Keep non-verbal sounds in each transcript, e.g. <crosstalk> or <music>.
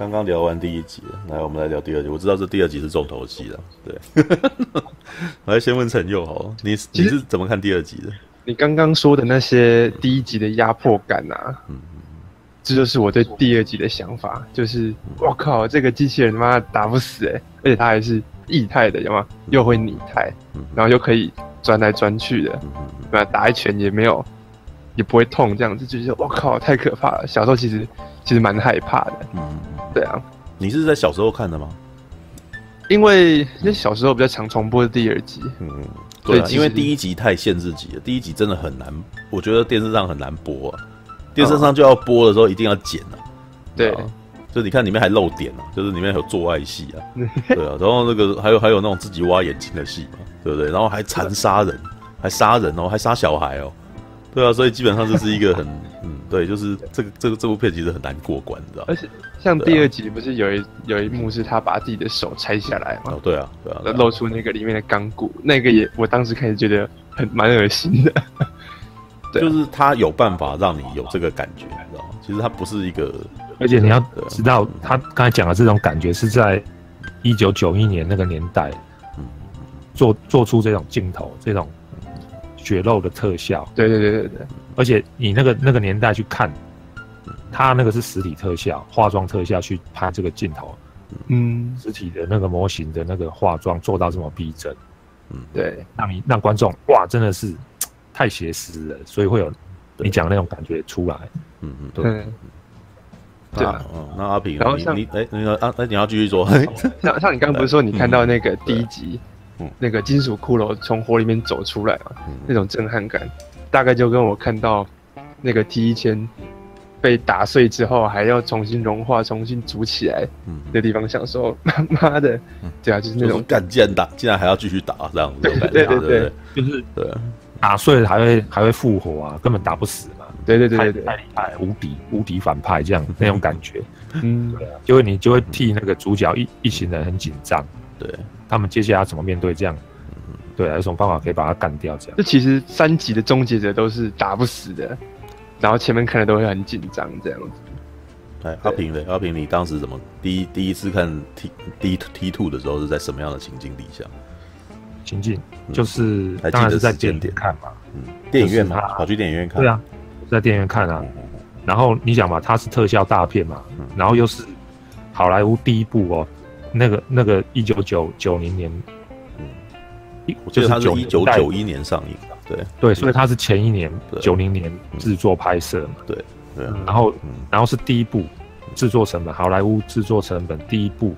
刚刚聊完第一集了，来，我们来聊第二集。我知道这第二集是重头戏了，对。<laughs> 我来先问陈佑好，你你是怎么看第二集的？你刚刚说的那些第一集的压迫感啊，嗯，这就是我对第二集的想法，就是我靠，这个机器人他妈打不死哎、欸，而且他还是液态的，有吗？又会拟态，然后又可以钻来钻去的，对吧？打一拳也没有。也不会痛，这样子就是我靠，太可怕了。小时候其实其实蛮害怕的，嗯，对啊。你是在小时候看的吗？因为那小时候比较常重播的第二集，嗯，对，因为第一集太限制级了，第一集真的很难，我觉得电视上很难播啊。电视上就要播的时候一定要剪啊，对，就你看里面还漏点啊，就是里面有做爱戏啊，<laughs> 对啊，然后那个还有还有那种自己挖眼睛的戏嘛，对不对？然后还残杀人，还杀人哦，还杀小孩哦。对啊，所以基本上这是一个很 <laughs> 嗯，对，就是这个这个这部片其实很难过关，你知道？而且像第二集不是有一有一幕是他把自己的手拆下来嘛？哦，对啊，对啊，露出那个里面的钢骨，那个也我当时开始觉得很蛮恶心的。<laughs> 对，就是他有办法让你有这个感觉，你知道吗？其实他不是一个，而且你要知道，他刚才讲的这种感觉是在一九九一年那个年代，嗯，做做出这种镜头这种。血肉的特效，对对对对对，而且你那个那个年代去看，他那个是实体特效、化妆特效去拍这个镜头，嗯，实体的那个模型的那个化妆做到这么逼真，嗯，对，让你让观众哇，真的是太写实了，所以会有你讲的那种感觉出来，嗯嗯，对，对啊，那阿平，然后像你哎，那个啊，那，你要继续说，<laughs> 像像你刚刚不是说你看到那个第一集？那个金属骷髅从火里面走出来嘛，嗯、那种震撼感，大概就跟我看到那个 T 一千被打碎之后还要重新融化、重新组起来的地方，想说 <laughs> 妈妈的，对啊，就是那种干，既然打，竟然还要继续打这样子，对对对对，就是对，打碎了还会还会复活啊，根本打不死嘛，对对对对对，太厉害，无敌无敌反派这样那种感觉，嗯，对啊，就会你就会替那个主角一一行人很紧张，对。他们接下来要怎么面对这样？对，有什么办法可以把它干掉？这样，这其实三集的终结者都是打不死的，然后前面看的都会很紧张，这样子。哎，阿平的阿平，你当时怎么第一第一次看 T D T Two 的时候是在什么样的情境底下？情境就是当然是在电影院看嘛，嗯，电影院嘛，跑去电影院看。对啊，在电影院看啊。然后你想嘛，它是特效大片嘛，然后又是好莱坞第一部哦。那个那个一九九九零年，嗯，就是它是一九九一年上映的，对。对，所以它是前一年九零年制作拍摄嘛，对对，然后然后是第一部制作成本，好莱坞制作成本第一部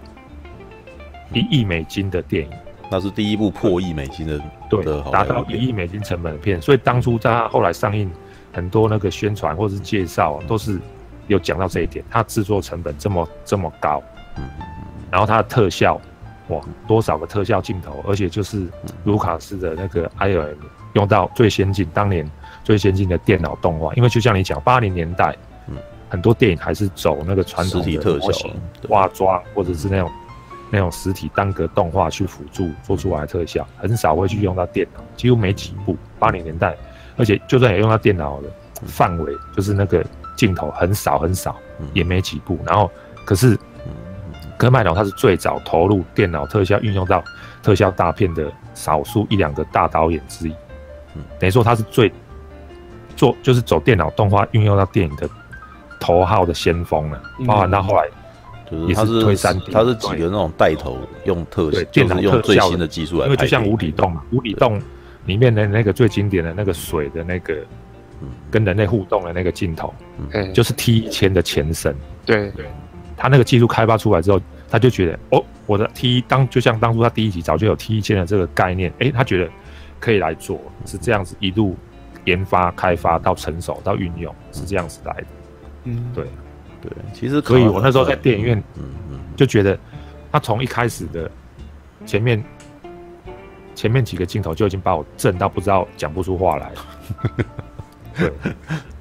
一亿美金的电影，那是第一部破亿美金的，对，达到一亿美金成本的片，所以当初在它后来上映，很多那个宣传或者是介绍都是有讲到这一点，它制作成本这么这么高，嗯。然后它的特效，哇，多少个特效镜头，而且就是卢卡斯的那个 ILM 用到最先进，当年最先进的电脑动画。因为就像你讲，八零年代，嗯，很多电影还是走那个传统的模型化妆，或者是那种那种实体单格动画去辅助做出来的特效，很少会去用到电脑，几乎没几部。八零年代，而且就算也用到电脑的范围，就是那个镜头很少很少，也没几部。然后可是。科麦隆他是最早投入电脑特效运用到特效大片的少数一两个大导演之一，嗯，等于说他是最做就是走电脑动画运用到电影的头号的先锋了，包含到后来也是推三 D，他是几个那种带头用特效，电脑用最新的技术来，因为就像无底洞嘛，无底洞里面的那个最经典的那个水的那个跟人类互动的那个镜头，嗯，就是 T 1000的前身，对。对。他那个技术开发出来之后，他就觉得哦，我的 T 当就像当初他第一集早就有 T 一千的这个概念，哎，他觉得可以来做，是这样子一路研发开发到成熟到运用，是这样子来的。嗯，对对，其实可以我那时候在电影院，嗯嗯，就觉得他从一开始的前面前面几个镜头就已经把我震到不知道讲不出话来了。<laughs> 对，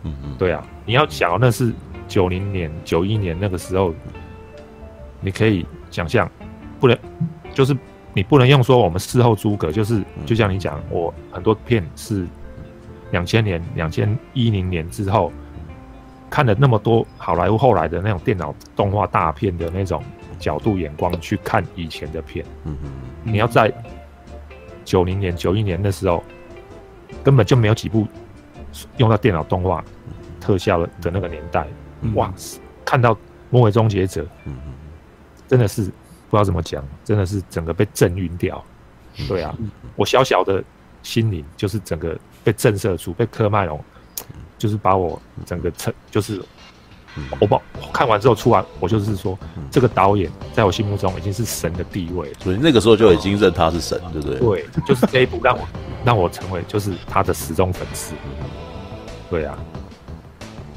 嗯嗯，对啊，你要想那是。九零年、九一年那个时候，你可以想象，不能，就是你不能用说我们事后诸葛，就是就像你讲，我很多片是两千年、两千一零年之后看了那么多好莱坞后来的那种电脑动画大片的那种角度眼光去看以前的片，嗯嗯，你要在九零年、九一年的时候，根本就没有几部用到电脑动画特效的的那个年代，哇，看到《魔鬼终结者》，嗯嗯，真的是不知道怎么讲，真的是整个被震晕掉。对啊，我小小的心灵就是整个被震慑住，被科麦隆。就是把我整个成，就是我把看完之后出来，我就是说，这个导演在我心目中已经是神的地位，所以那个时候就已经认他是神，对不对？对，就是这一部让我让我成为就是他的死忠粉丝。对啊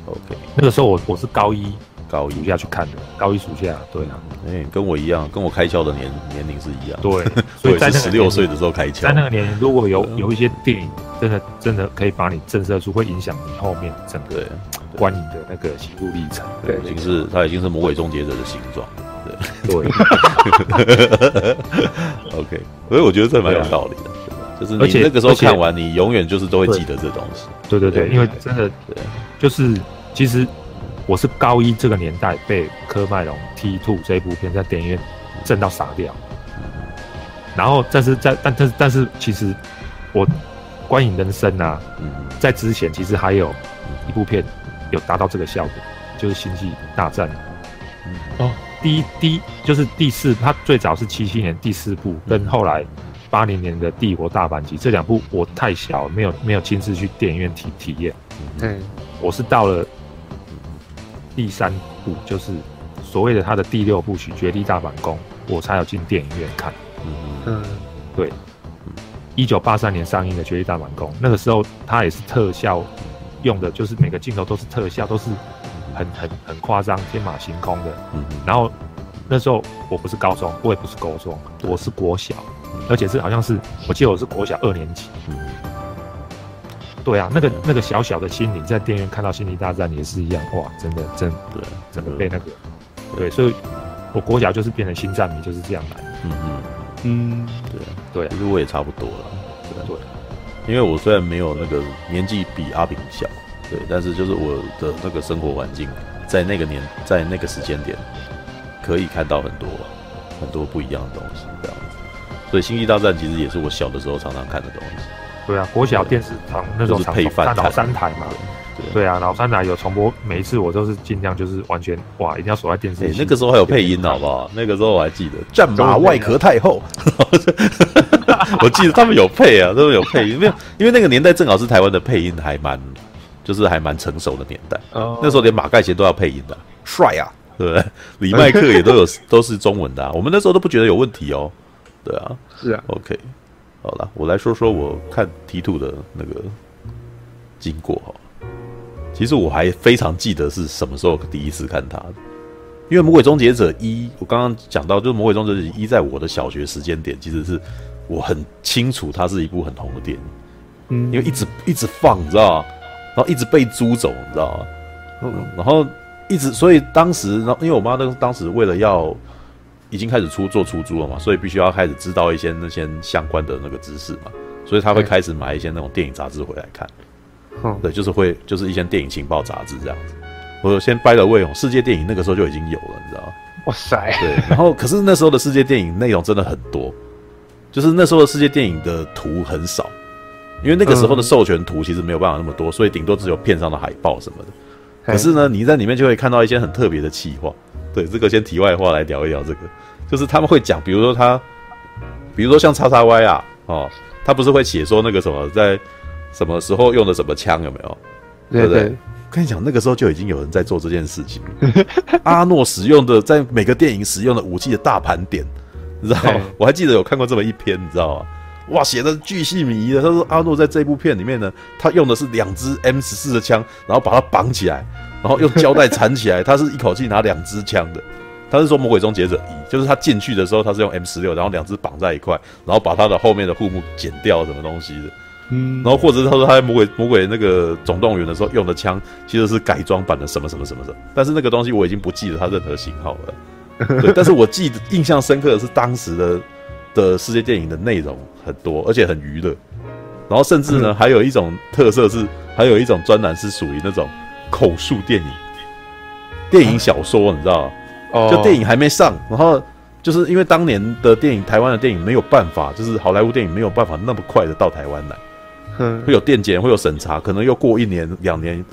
，OK，那个时候我我是高一。高一暑假去看的，高一暑假，对啊，哎、欸，跟我一样，跟我开窍的年年龄是一样，对，<laughs> 所以在十六岁的时候开窍，在那个年龄，如果有有一些电影，真的真的可以把你震慑住，会影响你后面整个观影的那个心路历程，对，已经是它已经是魔鬼终结者的形状，对，对，<laughs> OK，所以我觉得这蛮有道理的，就是你那个时候看完，你永远就是都会记得这东西，对对对，因为真的，对，就是其实。我是高一这个年代被科麦隆《T Two》这一部片在电影院震到傻掉，然后但是在但但是但是其实我观影人生啊，在之前其实还有一部片有达到这个效果，就是《星际大战》。哦，第一第一就是第四，它最早是七七年第四部，跟后来八零年的《帝国大反击》这两部我太小，没有没有亲自去电影院体体验。嗯，我是到了。第三部就是所谓的他的第六部曲《绝地大反攻》，我才有进电影院看。嗯，对。一九八三年上映的《绝地大反攻》，那个时候他也是特效用的，就是每个镜头都是特效，都是很很很夸张、天马行空的。嗯。然后那时候我不是高中，我也不是高中，我是国小，而且是好像是我记得我是国小二年级。对啊，那个那个小小的心灵在电影院看到《星际大战》也是一样，哇，真的真的，真的被那个，对，所以，我国小就是变成星战迷，就是这样来。嗯嗯嗯，对啊对啊，其实我也差不多了。对，因为我虽然没有那个年纪比阿炳小，对，但是就是我的那个生活环境，在那个年在那个时间点，可以看到很多很多不一样的东西，这样子。所以《星际大战》其实也是我小的时候常常看的东西。对啊，国小电视常那种配饭老三台嘛，对啊，老三台有重播，每一次我都是尽量就是完全哇，一定要锁在电视。那个时候还有配音，好不好？那个时候我还记得战马外壳太后，<laughs> 我记得他们有配啊，他们有配音，因为因为那个年代正好是台湾的配音还蛮，就是还蛮成熟的年代。那时候连马盖先都要配音的，帅啊，对不对？李麦克也都有都是中文的，我们那时候都不觉得有问题哦。对啊，是啊，OK。好了，我来说说我看 T Two 的那个经过哈。其实我还非常记得是什么时候第一次看它的，因为《魔鬼终结者一》，我刚刚讲到，就是《魔鬼终结者一》在我的小学时间点，其实是我很清楚它是一部很红的电影，嗯，因为一直一直放，你知道吗？然后一直被租走，你知道吗？嗯，然后一直，所以当时，然后因为我妈当当时为了要。已经开始出做出租了嘛，所以必须要开始知道一些那些相关的那个知识嘛，所以他会开始买一些那种电影杂志回来看，嗯，对，就是会就是一些电影情报杂志这样子。我先掰了魏勇，世界电影那个时候就已经有了，你知道吗？哇塞，对，然后可是那时候的世界电影内容真的很多，就是那时候的世界电影的图很少，因为那个时候的授权图其实没有办法那么多，所以顶多只有片上的海报什么的。可是呢，你在里面就会看到一些很特别的企划。对，这个先题外话来聊一聊这个。就是他们会讲，比如说他，比如说像叉叉 Y 啊，哦，他不是会写说那个什么在什么时候用的什么枪有没有？对不对？跟你讲，那个时候就已经有人在做这件事情。<laughs> 阿诺使用的在每个电影使用的武器的大盘点，你知道吗？我还记得有看过这么一篇，你知道吗？哇，写的巨细靡遗的。他说阿诺在这部片里面呢，他用的是两支 M 十四的枪，然后把它绑起来，然后用胶带缠起来，他是一口气拿两支枪的。他是说《魔鬼终结者一》，就是他进去的时候，他是用 M 十六，然后两只绑在一块，然后把他的后面的护目剪掉，什么东西的。嗯，然后或者是他说他在魔鬼魔鬼那个总动员的时候用的枪，其实是改装版的什么什么什么什么。但是那个东西我已经不记得它任何型号了。对，<laughs> 但是我记得印象深刻的是当时的的世界电影的内容很多，而且很娱乐。然后甚至呢，还有一种特色是，还有一种专栏是属于那种。口述电影、电影小说，你知道？哦，就电影还没上，然后就是因为当年的电影，台湾的电影没有办法，就是好莱坞电影没有办法那么快的到台湾来，嗯，会有电检，会有审查，可能又过一年、两年、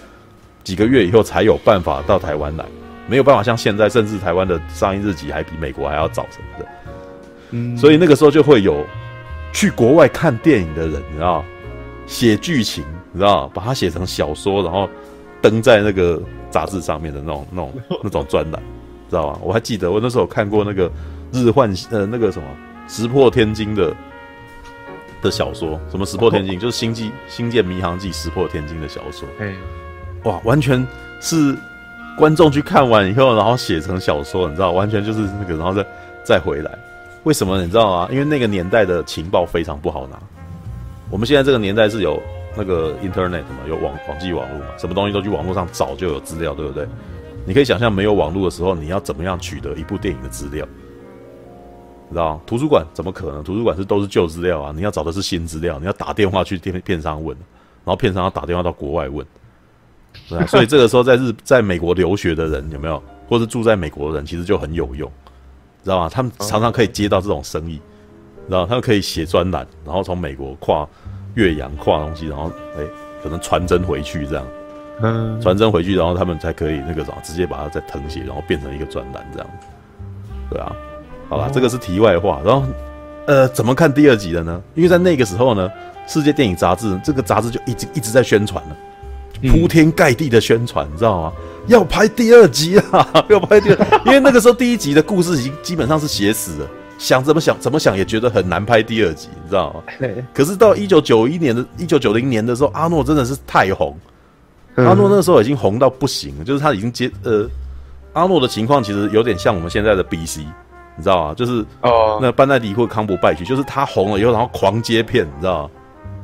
几个月以后才有办法到台湾来，没有办法像现在，甚至台湾的上映日期还比美国还要早什么的，嗯，所以那个时候就会有去国外看电影的人，你知道，写剧情，你知道，把它写成小说，然后登在那个杂志上面的那种、那种、<laughs> 那种专栏。知道吧？我还记得我那时候看过那个日幻呃那个什么石破天惊的的小说，什么石破天惊就是星际《星舰迷航记》石破天惊的小说。哎，哇，完全是观众去看完以后，然后写成小说，你知道，完全就是那个，然后再再回来。为什么你知道吗？因为那个年代的情报非常不好拿。我们现在这个年代是有那个 Internet 嘛，有网网际网络嘛，什么东西都去网络上找就有资料，对不对？你可以想象，没有网络的时候，你要怎么样取得一部电影的资料？你知道图书馆怎么可能？图书馆是都是旧资料啊！你要找的是新资料，你要打电话去电片商问，然后片商要打电话到国外问，对啊。所以这个时候，在日 <laughs> 在美国留学的人有没有，或是住在美国的人，其实就很有用，知道吗？他们常常可以接到这种生意，然后他们可以写专栏，然后从美国跨越洋跨东西，然后哎，可能传真回去这样。嗯，传真回去，然后他们才可以那个什么，直接把它再誊写，然后变成一个专栏这样。对啊，好吧，哦、这个是题外话。然后，呃，怎么看第二集的呢？因为在那个时候呢，世界电影杂志这个杂志就一直一直在宣传了，铺天盖地的宣传，你知道吗？要拍第二集啊，<laughs> 要拍第二，因为那个时候第一集的故事已经基本上是写死了，想怎么想怎么想也觉得很难拍第二集，你知道吗？<laughs> 可是到一九九一年的一九九零年的时候，阿诺真的是太红。阿诺那个时候已经红到不行了，就是他已经接呃，阿诺的情况其实有点像我们现在的 BC，你知道吗？就是哦，那班奈迪或康伯拜区，就是他红了以后，然后狂接片，你知道吗？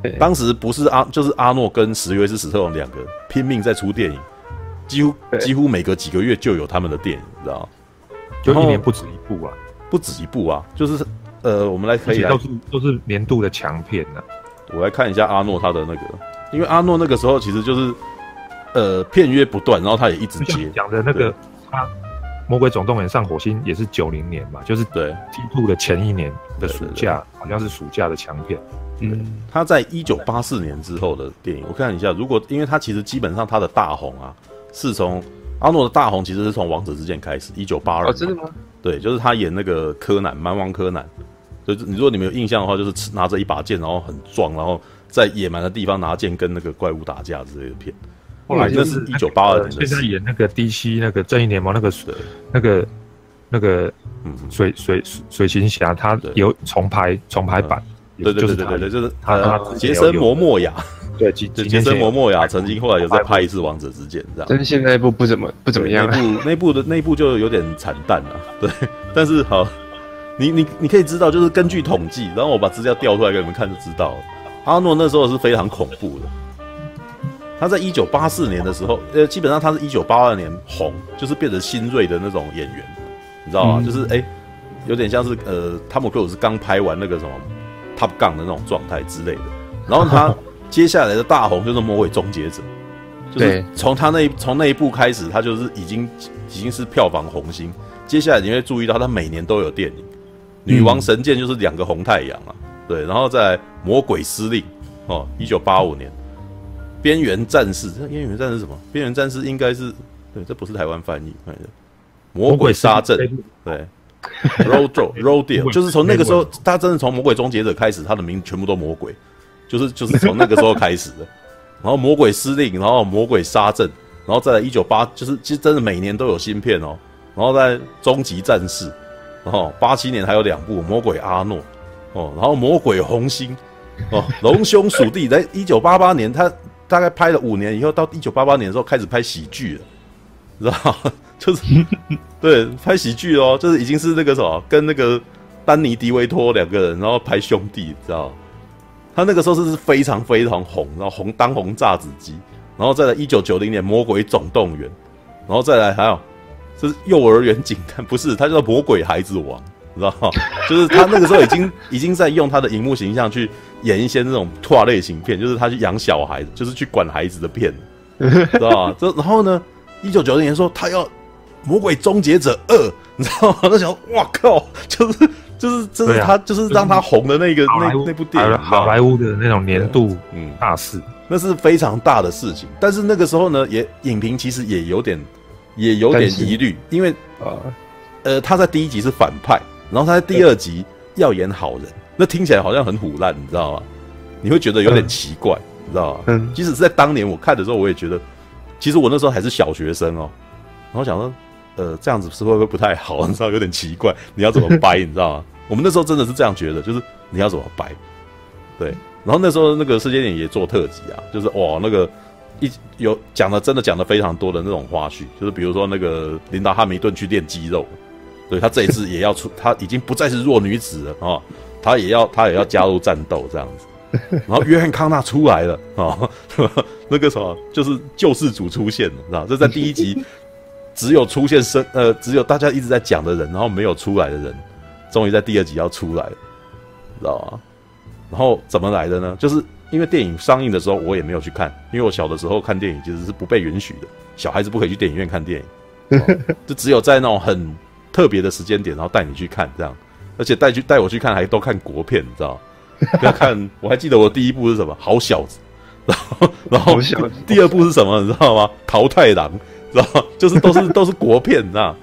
对当时不是阿，就是阿诺跟史约斯史特龙两个拼命在出电影，几乎几乎每隔几个月就有他们的电影，你知道吗？就一年不止一部啊，不止一部啊，就是呃，我们来可以来都是都是年度的强片呢、啊。我来看一下阿诺他的那个，因为阿诺那个时候其实就是。呃，片约不断，然后他也一直接讲的那个，他《魔鬼总动员》上火星也是九零年嘛，就是对 T2 的前一年的暑假，好像是暑假的强片。嗯，他在一九八四年之后的电影，我看一下，如果因为他其实基本上他的大红啊，是从阿诺的大红其实是从《王者之剑》开始，一九八二。哦，真的吗？对，就是他演那个柯南，蛮王柯南。就是你如果你们有印象的话，就是拿着一把剑，然后很壮，然后在野蛮的地方拿剑跟那个怪物打架之类的片。后来就是一九八二年，现在演那个 DC 那个正义联盟那个水，那个那个嗯。水水水行侠，他有重拍重拍版，对对对对对，就是他 <laughs> 杰森摩莫亚，对杰森摩莫亚曾经后来有再拍一次王者之剑这样，但是现在那部不怎么不怎么样，那部那部的那部就有点惨淡了，对，但是好，你你你可以知道，就是根据统计，然后我把资料调出来给你们看就知道，阿诺那时候是非常恐怖的。他在一九八四年的时候，呃，基本上他是一九八二年红，就是变成新锐的那种演员，你知道吗？嗯、就是哎、欸，有点像是呃，汤姆克鲁斯刚拍完那个什么 Top Gun 的那种状态之类的。然后他接下来的大红就是《魔鬼终结者》，就是从他那从那一部开始，他就是已经已经是票房红星。接下来你会注意到，他每年都有电影，《女王神剑》就是两个红太阳啊，对，然后再《魔鬼司令》哦，一九八五年。边缘战士，这边缘战士是什么？边缘战士应该是对，这不是台湾翻译。看一下，魔鬼杀阵，对，Road <laughs> Road 就是从那个时候，他真的从魔鬼终结者开始，他的名全部都魔鬼，就是就是从那个时候开始的。<laughs> 然后魔鬼司令，然后魔鬼杀阵，然后再来一九八，就是其实真的每年都有新片哦。然后在终极战士，然后八七年还有两部魔鬼阿诺哦，然后魔鬼红星哦，龙兄鼠弟，在一九八八年他。大概拍了五年以后，到一九八八年的时候开始拍喜剧了，知道吗？就是 <laughs> 对拍喜剧哦，就是已经是那个什么，跟那个丹尼迪维托两个人，然后拍兄弟，知道吗？他那个时候是是非常非常红，然后红当红炸子鸡，然后再来一九九零年《魔鬼总动员》，然后再来还有这是幼儿园警探，不是，他叫做《魔鬼孩子王》。知道吗？就是他那个时候已经 <laughs> 已经在用他的荧幕形象去演一些那种拓类型片，就是他去养小孩子，就是去管孩子的片，知道吧？这然后呢，一九九零年说他要《魔鬼终结者二》，你知道吗？那想哇靠，就是就是就是他、啊、就是让他红的那个那那部电影，好莱坞的那种年度嗯大事，那是非常大的事情。但是那个时候呢，也影评其实也有点也有点疑虑，因为啊呃他在第一集是反派，然后他在第二集要演好人，那听起来好像很虎烂，你知道吗？你会觉得有点奇怪。嗯你知道吗？嗯，即使是在当年我看的时候，我也觉得，其实我那时候还是小学生哦。然后想说，呃，这样子是会不会不太好？你知道，有点奇怪。你要怎么掰？你知道吗？<laughs> 我们那时候真的是这样觉得，就是你要怎么掰？对。然后那时候那个世界点也做特辑啊，就是哇，那个一有讲的真的讲的非常多的那种花絮，就是比如说那个琳达·哈密顿去练肌肉，对，他这一次也要出，<laughs> 他已经不再是弱女子了啊，他也要他也要加入战斗这样子。<laughs> 然后约翰康纳出来了啊、哦，<laughs> 那个什么就是救世主出现了，知道？这在第一集只有出现生呃，只有大家一直在讲的人，然后没有出来的人，终于在第二集要出来了，知道吗？然后怎么来的呢？就是因为电影上映的时候我也没有去看，因为我小的时候看电影其实是不被允许的，小孩子不可以去电影院看电影，哦、就只有在那种很特别的时间点，然后带你去看这样，而且带去带我去看还都看国片，你知道？不 <laughs> 要看，我还记得我第一部是什么？好小子，<laughs> 然后然后 <laughs> 第二部是什么？你知道吗？桃太郎，知道吗？就是都是都是国片，你知道？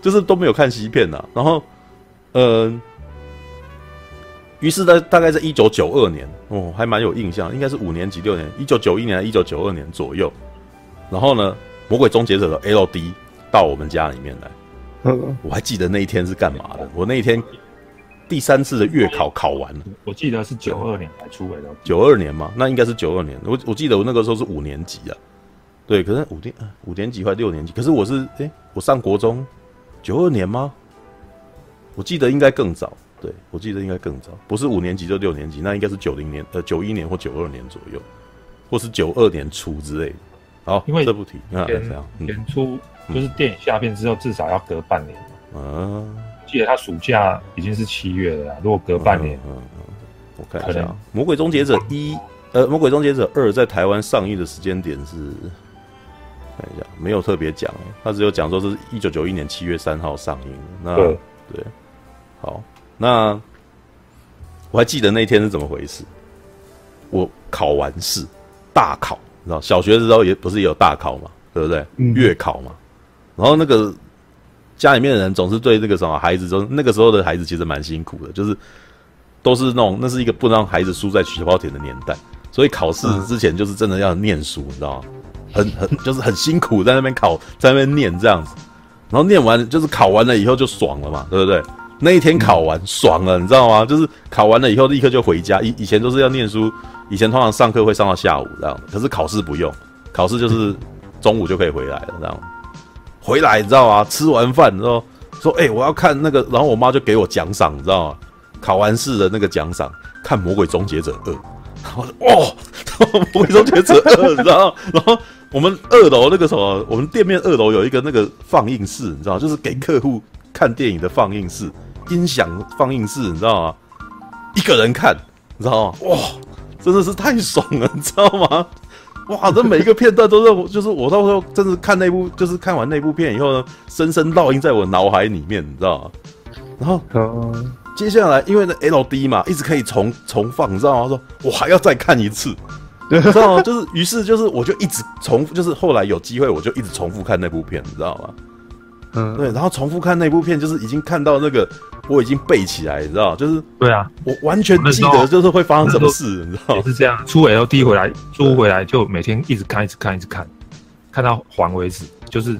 就是都没有看西片呐。然后，嗯，于是在大概在一九九二年，哦，还蛮有印象，应该是五年级六年，一九九一年一九九二年左右。然后呢，魔鬼终结者的 LD 到我们家里面来，<laughs> 我还记得那一天是干嘛的？我那一天。第三次的月考考完了，我记得是九二年才出来的。九二年嘛，那应该是九二年。我我记得我那个时候是五年级啊，对，可是五年五年级或六年级，可是我是哎、欸，我上国中，九二年吗？我记得应该更早，对，我记得应该更早，不是五年级就六年级，那应该是九零年呃九一年或九二年左右，或是九二年初之类的。好，因为这部题啊，这样年初就是电影下片之后，至少要隔半年嘛。啊。记得他暑假已经是七月了，如果隔半年，嗯嗯，嗯，我看一下，《魔鬼终结者一》呃，《魔鬼终结者二》在台湾上映的时间点是，看一下，没有特别讲，他只有讲说是一九九一年七月三号上映。那对，对，好，那我还记得那天是怎么回事。我考完试，大考，你知道，小学的时候也不是也有大考嘛，对不对？嗯、月考嘛，然后那个。家里面的人总是对那个什么孩子，就那个时候的孩子其实蛮辛苦的，就是都是那种那是一个不让孩子输在起跑点的年代，所以考试之前就是真的要念书，你知道吗？很很就是很辛苦，在那边考，在那边念这样子，然后念完就是考完了以后就爽了嘛，对不对？那一天考完爽了，你知道吗？就是考完了以后立刻就回家，以以前都是要念书，以前通常上课会上到下午这样，可是考试不用，考试就是中午就可以回来了这样。回来你知道吗？吃完饭然后说：“哎、我要看那个。”然后我妈就给我奖赏，你知道吗？考完试的那个奖赏，看《魔鬼终结者二》。然后哦，《魔鬼终结者二》，你知道？然后我们二楼那个什么，我们店面二楼有一个那个放映室，你知道，就是给客户看电影的放映室，音响放映室，你知道吗？一个人看，你知道吗？哇，真的是太爽了，你知道吗？哇，这每一个片段都是我，就是我到时候真的看那部，就是看完那部片以后呢，深深烙印在我脑海里面，你知道吗？然后，嗯，接下来因为那 LD 嘛，一直可以重重放，你知道吗？说我还要再看一次，<laughs> 你知道吗？就是，于是就是，我就一直重复，就是后来有机会，我就一直重复看那部片，你知道吗？嗯，对，然后重复看那部片，就是已经看到那个。我已经背起来，你知道，就是对啊，我完全记得，就是会发生什么事，你知道，也是这样。出 LD 回来，出回来就每天一直看，一直看，一直看，看到还为止。就是，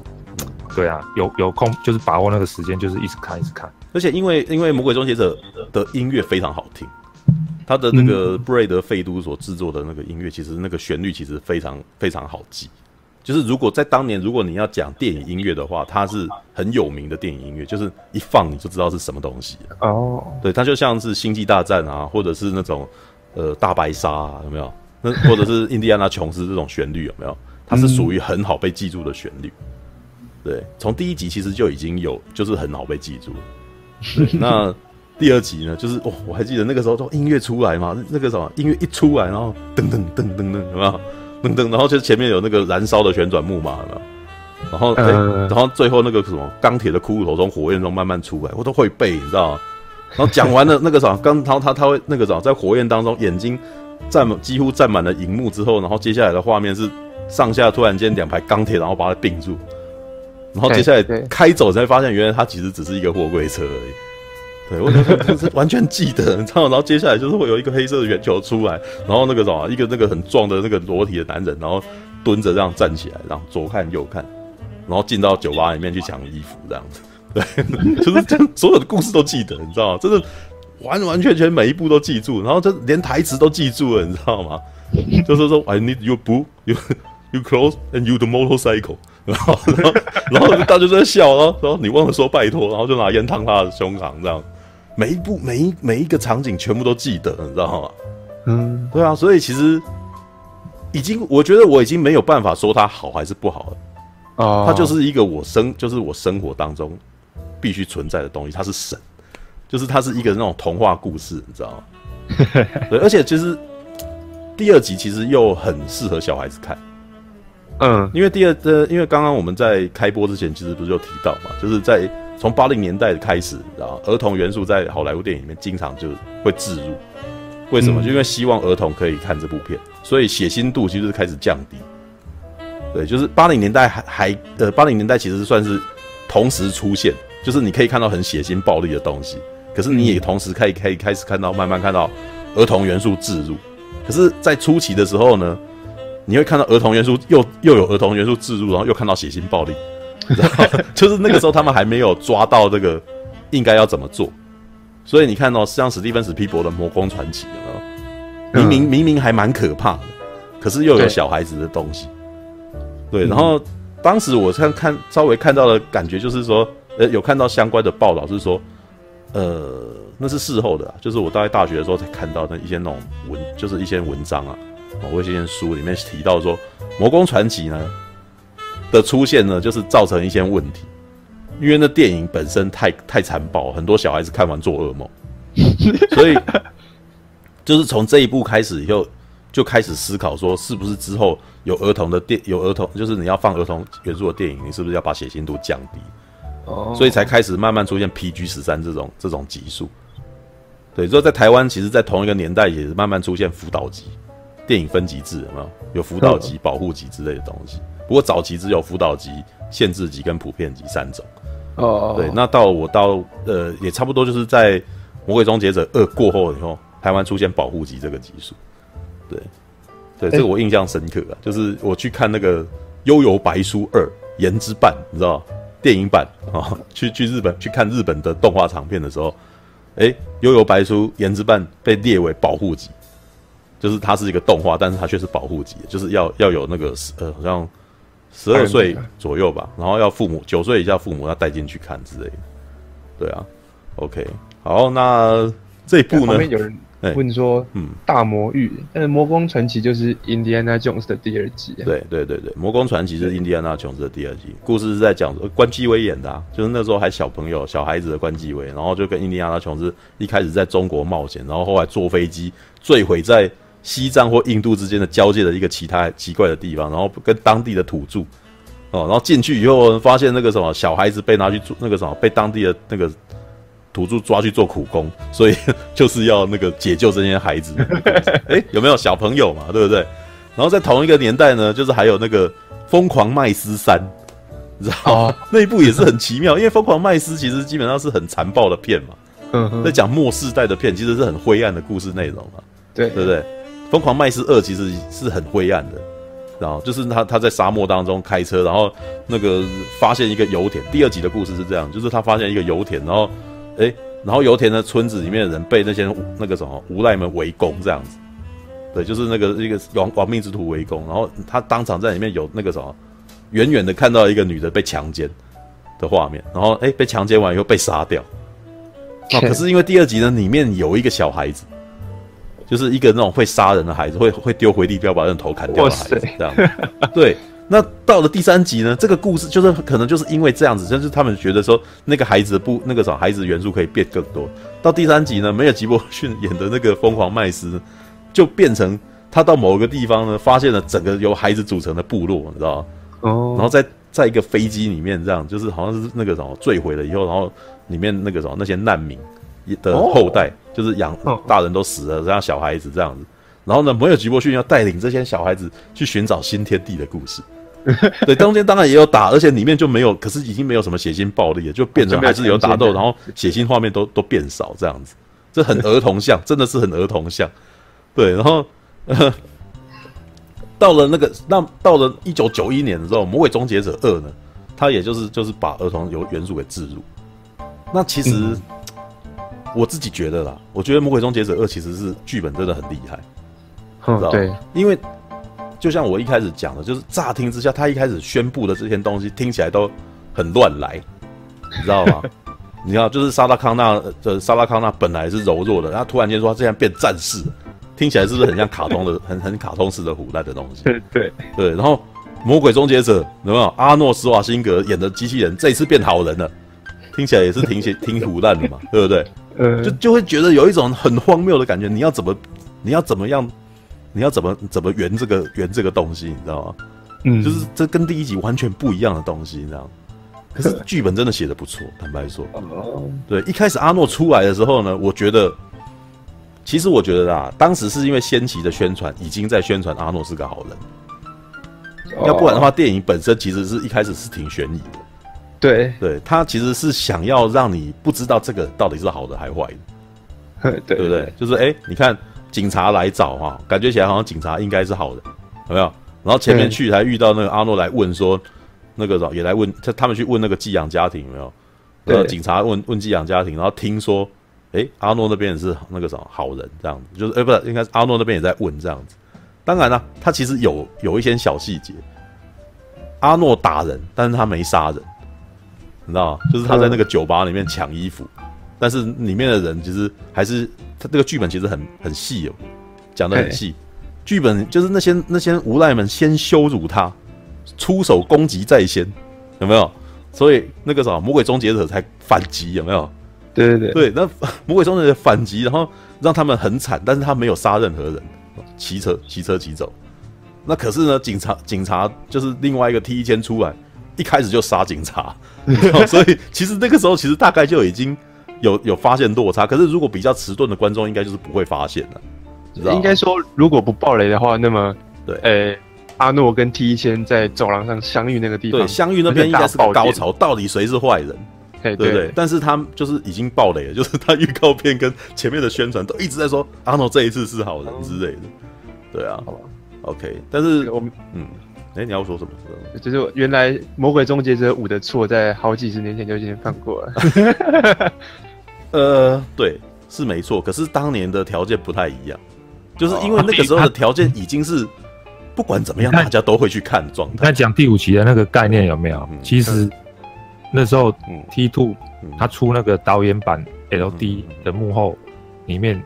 对啊，有有空就是把握那个时间，就是一直看，一直看。而且因为因为《魔鬼终结者》的音乐非常好听，他的那个布瑞德费都所制作的那个音乐，其实那个旋律其实非常非常好记。就是如果在当年，如果你要讲电影音乐的话，它是很有名的电影音乐，就是一放你就知道是什么东西哦。对，它就像是《星际大战》啊，或者是那种呃大白鲨啊，有没有？那或者是印第安纳琼斯这种旋律有没有？它是属于很好被记住的旋律。对，从第一集其实就已经有，就是很好被记住。那第二集呢？就是哦，我还记得那个时候，音乐出来嘛，那个什么音乐一出来，然后噔噔噔噔噔，有没有？噔噔，然后就前面有那个燃烧的旋转木马了，然后、欸、然后最后那个什么钢铁的骷髅头从火焰中慢慢出来，我都会背，你知道吗？然后讲完了那个啥，刚他他他会那个啥，在火焰当中眼睛占满几乎占满了荧幕之后，然后接下来的画面是上下突然间两排钢铁，然后把它并住，然后接下来开走才发现原来它其实只是一个货柜车而已。对，我是完全记得，你知道，然后接下来就是会有一个黑色的圆球出来，然后那个什么，一个那个很壮的那个裸体的男人，然后蹲着这样站起来，然后左看右看，然后进到酒吧里面去抢衣服这样子。对，<laughs> 就是这所有的故事都记得，你知道吗？真的完完全全每一步都记住，然后就连台词都记住了，你知道吗？就是说，I need you boo, you you close and you the motorcycle。<laughs> 然后，然后，然后大家就在笑，然后，然后你忘了说拜托，然后就拿烟烫他的胸膛这样。每一部每一每一个场景全部都记得，你知道吗？嗯，对啊，所以其实已经，我觉得我已经没有办法说它好还是不好了。哦，它就是一个我生，就是我生活当中必须存在的东西。它是神，就是它是一个那种童话故事，你知道吗？<laughs> 对，而且其实第二集其实又很适合小孩子看。嗯，因为第二呃，因为刚刚我们在开播之前其实不是有提到嘛，就是在。从八零年代开始，然后儿童元素在好莱坞电影里面经常就会置入。为什么？就因为希望儿童可以看这部片，所以血腥度其实开始降低。对，就是八零年代还还呃，八零年代其实算是同时出现，就是你可以看到很血腥暴力的东西，可是你也同时可以可以开始看到慢慢看到儿童元素置入。可是，在初期的时候呢，你会看到儿童元素又又有儿童元素置入，然后又看到血腥暴力。<laughs> 就是那个时候，他们还没有抓到这个应该要怎么做，所以你看哦，像史蒂芬史皮伯的《魔宫传奇》有没有？明明明明还蛮可怕的，可是又有小孩子的东西。对，然后当时我看看稍微看到的感觉就是说，呃，有看到相关的报道是说，呃，那是事后的，就是我大概大学的时候才看到的一些那种文，就是一些文章啊，或者一些书里面提到说，《魔宫传奇》呢。的出现呢，就是造成一些问题，因为那电影本身太太残暴，很多小孩子看完做噩梦，<laughs> 所以就是从这一部开始以后，就开始思考说，是不是之后有儿童的电有儿童，就是你要放儿童元素的电影，你是不是要把血腥度降低？哦，所以才开始慢慢出现 PG 十三这种这种级数。对，所以在台湾，其实，在同一个年代也是慢慢出现辅导级电影分级制，有没有？有辅导级、保护级之类的东西。不过早期只有辅导级、限制级跟普遍级三种。哦，对，那到我到呃也差不多就是在《魔鬼终结者二》过后以后，台湾出现保护级这个级数。对，对，这个我印象深刻啊，就是我去看那个《幽游白书二：炎之半》，你知道电影版啊，<laughs> 去去日本去看日本的动画长片的时候，哎，《幽游白书：炎之绊》被列为保护级，就是它是一个动画，但是它却是保护级，就是要要有那个呃好像。十二岁左右吧，然后要父母九岁以下父母要带进去看之类的，对啊，OK，好，那这一部呢？旁边有人问说，嗯，大魔域，但是魔宫传奇就是印第安纳琼斯的第二集，对对对对，魔宫传奇就是印第安纳琼斯的第二集，故事是在讲关继威演的，啊，就是那时候还小朋友小孩子的关继威，然后就跟印第安纳琼斯一开始在中国冒险，然后后来坐飞机坠毁在。西藏或印度之间的交界的一个其他奇怪的地方，然后跟当地的土著哦，然后进去以后发现那个什么小孩子被拿去做那个什么被当地的那个土著抓去做苦工，所以就是要那个解救这些孩子。哎、欸，有没有小朋友嘛？对不对？然后在同一个年代呢，就是还有那个疯狂麦斯三，你知道吗？哦、<laughs> 那一部也是很奇妙，因为疯狂麦斯其实基本上是很残暴的片嘛，嗯哼，在讲末世代的片，其实是很灰暗的故事内容嘛，对对不对？疯狂麦斯二其实是很灰暗的，然后就是他他在沙漠当中开车，然后那个发现一个油田。第二集的故事是这样，就是他发现一个油田，然后哎，然后油田的村子里面的人被那些那个什么无赖们围攻这样子，对，就是那个一个亡亡命之徒围攻，然后他当场在里面有那个什么，远远的看到一个女的被强奸的画面，然后哎被强奸完以后被杀掉，哦，可是因为第二集呢里面有一个小孩子。就是一个那种会杀人的孩子，会会丢回力镖把人头砍掉的孩子，这样。对，那到了第三集呢？这个故事就是可能就是因为这样子，就是他们觉得说那个孩子不那个什么孩子元素可以变更多。到第三集呢，梅尔吉伯逊演的那个疯狂麦斯就变成他到某个地方呢，发现了整个由孩子组成的部落，你知道吗？哦，然后在在一个飞机里面，这样就是好像是那个什么坠毁了以后，然后里面那个什么那些难民的后代，就是养大人都死了，这样小孩子这样子。然后呢，摩尔吉波逊要带领这些小孩子去寻找新天地的故事。<laughs> 对，中间当然也有打，而且里面就没有，可是已经没有什么血腥暴力了，就变成还是有打斗，然后血腥画面都都变少这样子。这很儿童像，真的是很儿童像。对，然后。到了那个，那到了一九九一年的时候，《魔鬼终结者二》呢，他也就是就是把儿童有元素给置入。那其实、嗯、我自己觉得啦，我觉得《魔鬼终结者二》其实是剧本真的很厉害，嗯、知道对，因为就像我一开始讲的，就是乍听之下，他一开始宣布的这些东西听起来都很乱来，你知道吗？<laughs> 你知道，就是沙拉康纳的沙拉康纳本来是柔弱的，然后突然间说他这样变战士。听起来是不是很像卡通的，<laughs> 很很卡通式的腐烂的东西？对对对。然后《魔鬼终结者》有没有阿诺施瓦辛格演的机器人这一次变好人了？听起来也是挺 <laughs> 挺挺唬烂的嘛，对不对？呃，就就会觉得有一种很荒谬的感觉。你要怎么，你要怎么样，你要怎么怎么圆这个圆这个东西，你知道吗？嗯，就是这跟第一集完全不一样的东西，你知道吗？可是剧本真的写的不错，<laughs> 坦白说。哦。对，一开始阿诺出来的时候呢，我觉得。其实我觉得啦，当时是因为先期的宣传已经在宣传阿诺是个好人，要不然的话，电影本身其实是一开始是挺悬疑的。对，对他其实是想要让你不知道这个到底是好的还坏的，<laughs> 对不对？就是哎，你看警察来找哈，感觉起来好像警察应该是好的，有没有？然后前面去还遇到那个阿诺来问说，那个也来问他，他们去问那个寄养家庭有没有？对，警察问问寄养家庭，然后听说。哎，阿诺那边也是那个什么好人，这样子，就是哎，不是，应该是阿诺那边也在问这样子。当然了，他其实有有一些小细节。阿诺打人，但是他没杀人，你知道吗？就是他在那个酒吧里面抢衣服，但是里面的人其实还是他这个剧本其实很很细哦，讲的很细。剧本就是那些那些无赖们先羞辱他，出手攻击在先，有没有？所以那个什么魔鬼终结者才反击，有没有？对对对，对，那 <laughs> 魔鬼终结者反击，然后让他们很惨，但是他没有杀任何人，骑车骑车骑走。那可是呢，警察警察就是另外一个 T 一千出来，一开始就杀警察，<laughs> 所以其实那个时候其实大概就已经有有发现落差。可是如果比较迟钝的观众，应该就是不会发现了。知道应该说，如果不暴雷的话，那么对，诶、欸，阿诺跟 T 一千在走廊上相遇那个地方，对，相遇那边应该是个高潮，到底谁是坏人？对。对对，但是他就是已经爆雷了，<laughs> 就是他预告片跟前面的宣传都一直在说阿诺这一次是好人之类的，对啊，好吧，OK，但是我们嗯，哎，你要说什么？<laughs> 就是原来《魔鬼终结者五》的错在好几十年前就已经犯过了。<laughs> 呃，对，是没错，可是当年的条件不太一样，就是因为那个时候的条件已经是不管怎么样，大家都会去看状态。那讲第五集的那个概念有没有？其实。那时候，T Two，他出那个导演版 L D 的幕后里面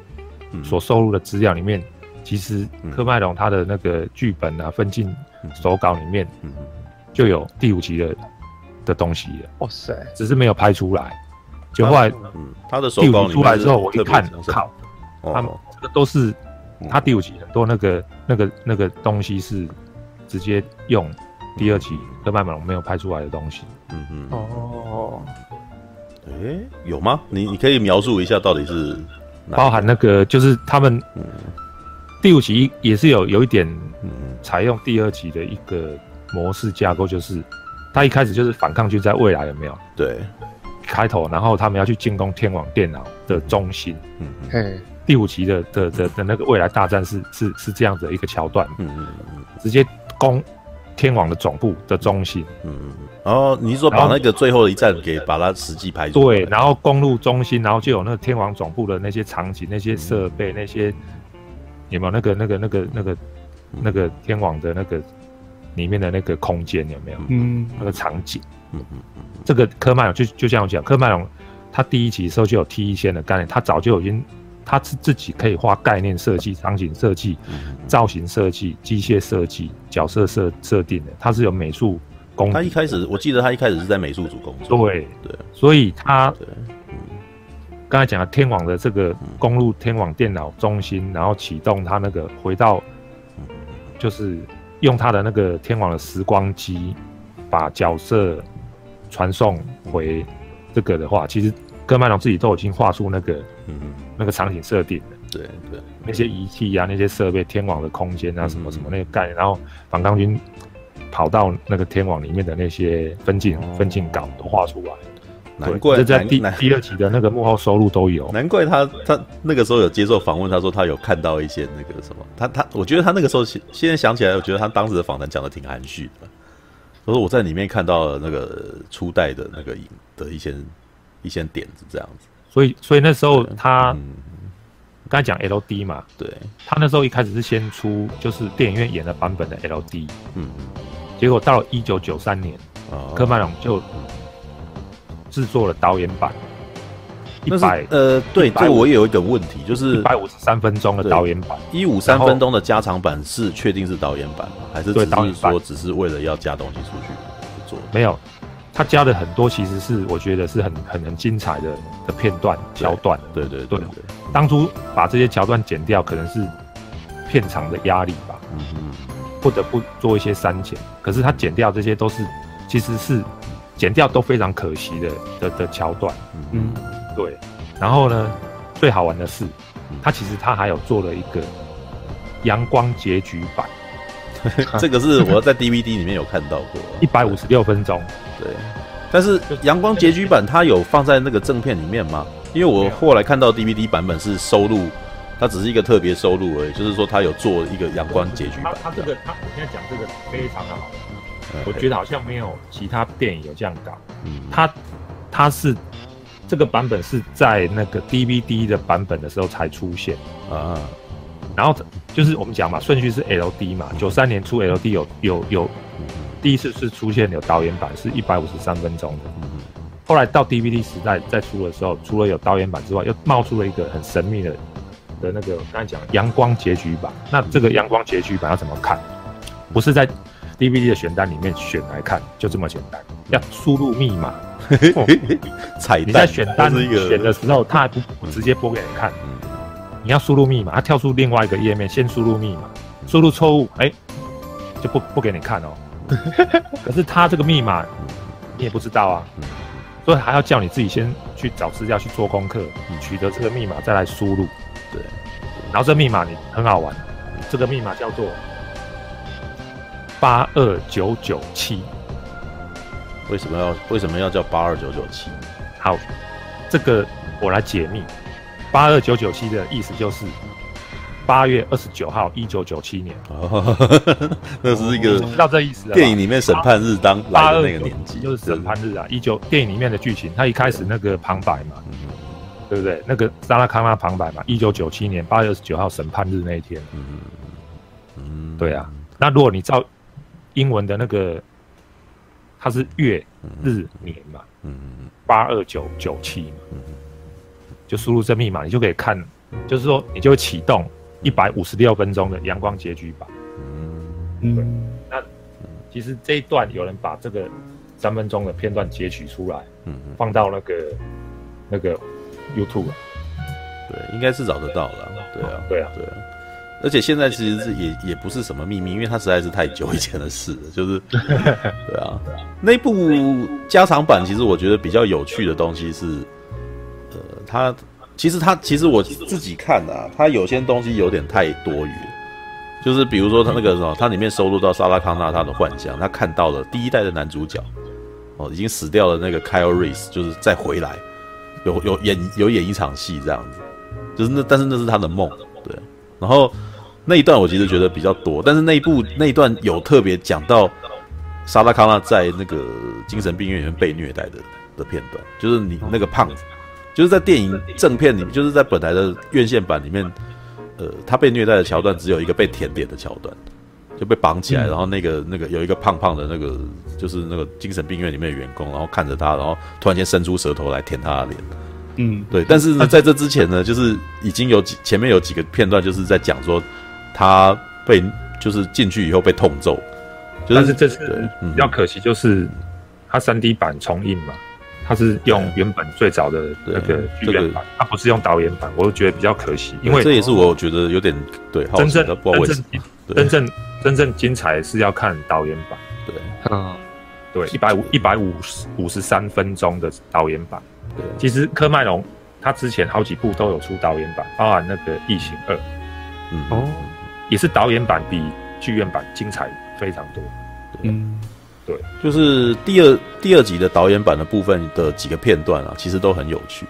所收录的资料里面，其实科麦隆他的那个剧本啊、分镜手稿里面，就有第五集的的东西了。哇塞！只是没有拍出来。就后来，嗯，他的手稿出来之后，我一看，靠，他们这个都是他第五集很多那个那个那个东西是直接用第二集柯麦龙没有拍出来的东西。嗯嗯哦，哎、欸，有吗？你你可以描述一下到底是包含那个，就是他们第五集也是有有一点采用第二集的一个模式架构，就是他一开始就是反抗军在未来有没有？对，开头，然后他们要去进攻天网电脑的中心。嗯嗯，第五集的的的的那个未来大战是是是这样子的一个桥段。嗯嗯嗯，直接攻天网的总部的中心。嗯嗯。然后你是说把那个最后一战给把它实际排除？对，然后攻入中心，然后就有那个天网总部的那些场景、那些设备、那些有没有那个、那个、那个、那个、那个天网的那个里面的那个空间有没有？嗯，那个场景。嗯嗯嗯。这个科迈龙就就像我讲，科迈龙他第一集的时候就有 T 一线的概念，他早就已经他是自己可以画概念设计、场景设计、造型设计、机械设计、角色设设定的，他是有美术工。他一开始，我记得他一开始是在美术组工作。对对，所以他刚才讲的天网的这个公路天网电脑中心，然后启动他那个回到就是用他的那个天网的时光机，把角色传送回这个的话，其实科曼龙自己都已经画出那个，嗯，那个场景设定了。对对，那些仪器啊，那些设备，天网的空间啊，什么什么那个概念，然后反抗军跑到那个天网里面的那些分镜、分镜稿都画出来。难怪这在第第二集的那个幕后收入都有。难怪他他那个时候有接受访问，他说他有看到一些那个什么，他他我觉得他那个时候现现在想起来，我觉得他当时的访谈讲的挺含蓄的。他说我在里面看到了那个初代的那个影的一些一些点子这样子。所以所以那时候他刚才讲 LD 嘛，对，他那时候一开始是先出就是电影院演的版本的 LD，嗯，结果到了一九九三年，科曼龙就。制作了导演版，一百呃，对，这我也有一个问题，就是一百五十三分钟的导演版，一五三分钟的加长版是确定是导演版吗？还是只是说只是为了要加东西出去做？没有，他加的很多，其实是我觉得是很很很精彩的的片段桥段。对对对对，当初把这些桥段剪掉，可能是片场的压力吧，嗯嗯，不得不做一些删减。可是他剪掉这些都是，其实是。剪掉都非常可惜的的的桥段，嗯，对。然后呢，最好玩的是，他其实他还有做了一个阳光结局版，<laughs> 这个是我在 DVD 里面有看到过，一百五十六分钟，对。但是阳光结局版它有放在那个正片里面吗？因为我后来看到 DVD 版本是收录，它只是一个特别收录而已，就是说它有做一个阳光结局版。它这个，它我现在讲这个非常的好。我觉得好像没有其他电影有这样搞。嗯，它它是这个版本是在那个 DVD 的版本的时候才出现啊。然后就是我们讲嘛，顺序是 LD 嘛，九三年出 LD 有有有，第一次是出现有导演版，是一百五十三分钟的。后来到 DVD 时代再出的时候，除了有导演版之外，又冒出了一个很神秘的的那个，我刚才讲阳光结局版。那这个阳光结局版要怎么看？不是在 DVD 的选单里面选来看，就这么简单。要输入密码，彩蛋。你在选单选的时候，他还不不直接播给你看。你要输入密码，他跳出另外一个页面，先输入密码，输入错误，哎，就不不给你看哦。<laughs> 可是他这个密码你也不知道啊，所以还要叫你自己先去找资料去做功课，取得这个密码再来输入。对，然后这密码你很好玩，这个密码叫做。八二九九七，为什么要为什么要叫八二九九七？好，这个我来解密。八二九九七的意思就是八月二十九号，一九九七年。哦，<laughs> 那是一个知道这意思。电影里面审判日当来的那个年纪，就是审判日啊。一九电影里面的剧情，他一开始那个旁白嘛，对不对？那个萨拉康拉旁白嘛，一九九七年八月二十九号审判日那一天。嗯嗯，对啊。那如果你照英文的那个，它是月日年嘛，嗯嗯八二九九七嘛，嗯就输入这密码，你就可以看，就是说你就会启动一百五十六分钟的阳光结局版，嗯。对，那其实这一段有人把这个三分钟的片段截取出来，嗯放到那个那个 YouTube，对，应该是找得到了，对啊，对啊，对啊。而且现在其实是也也不是什么秘密，因为它实在是太久以前的事了。就是，<laughs> 对啊，那部加长版其实我觉得比较有趣的东西是，呃，它其实它其实我自己看啊，它有些东西有点太多余。就是比如说它那个什么，它里面收录到萨拉康纳他的幻象，他看到了第一代的男主角哦，已经死掉了那个 Kyle Reese，就是再回来有有演有演一场戏这样子，就是那但是那是他的梦，对，然后。那一段我其实觉得比较多，但是那一部那一段有特别讲到沙拉康纳在那个精神病院里面被虐待的的片段，就是你那个胖子，就是在电影正片里面，就是在本来的院线版里面，呃，他被虐待的桥段只有一个被舔脸的桥段，就被绑起来，然后那个那个有一个胖胖的那个就是那个精神病院里面的员工，然后看着他，然后突然间伸出舌头来舔他的脸，嗯，对，但是呢，在这之前呢，就是已经有几前面有几个片段就是在讲说。他被就是进去以后被痛揍，就是、但是这次比较可惜，就是他三 D 版重映嘛，他是用原本最早的那个剧院版，他不是用导演版，我就觉得比较可惜，因为这也是我觉得有点对，真正真正真正真正精彩是要看导演版。对，嗯，对，一百五一百五十五十三分钟的导演版。对，其实科麦隆他之前好几部都有出导演版，包含那个《异形二》，嗯。哦，也是导演版比剧院版精彩非常多。嗯，对，就是第二第二集的导演版的部分的几个片段啊，其实都很有趣，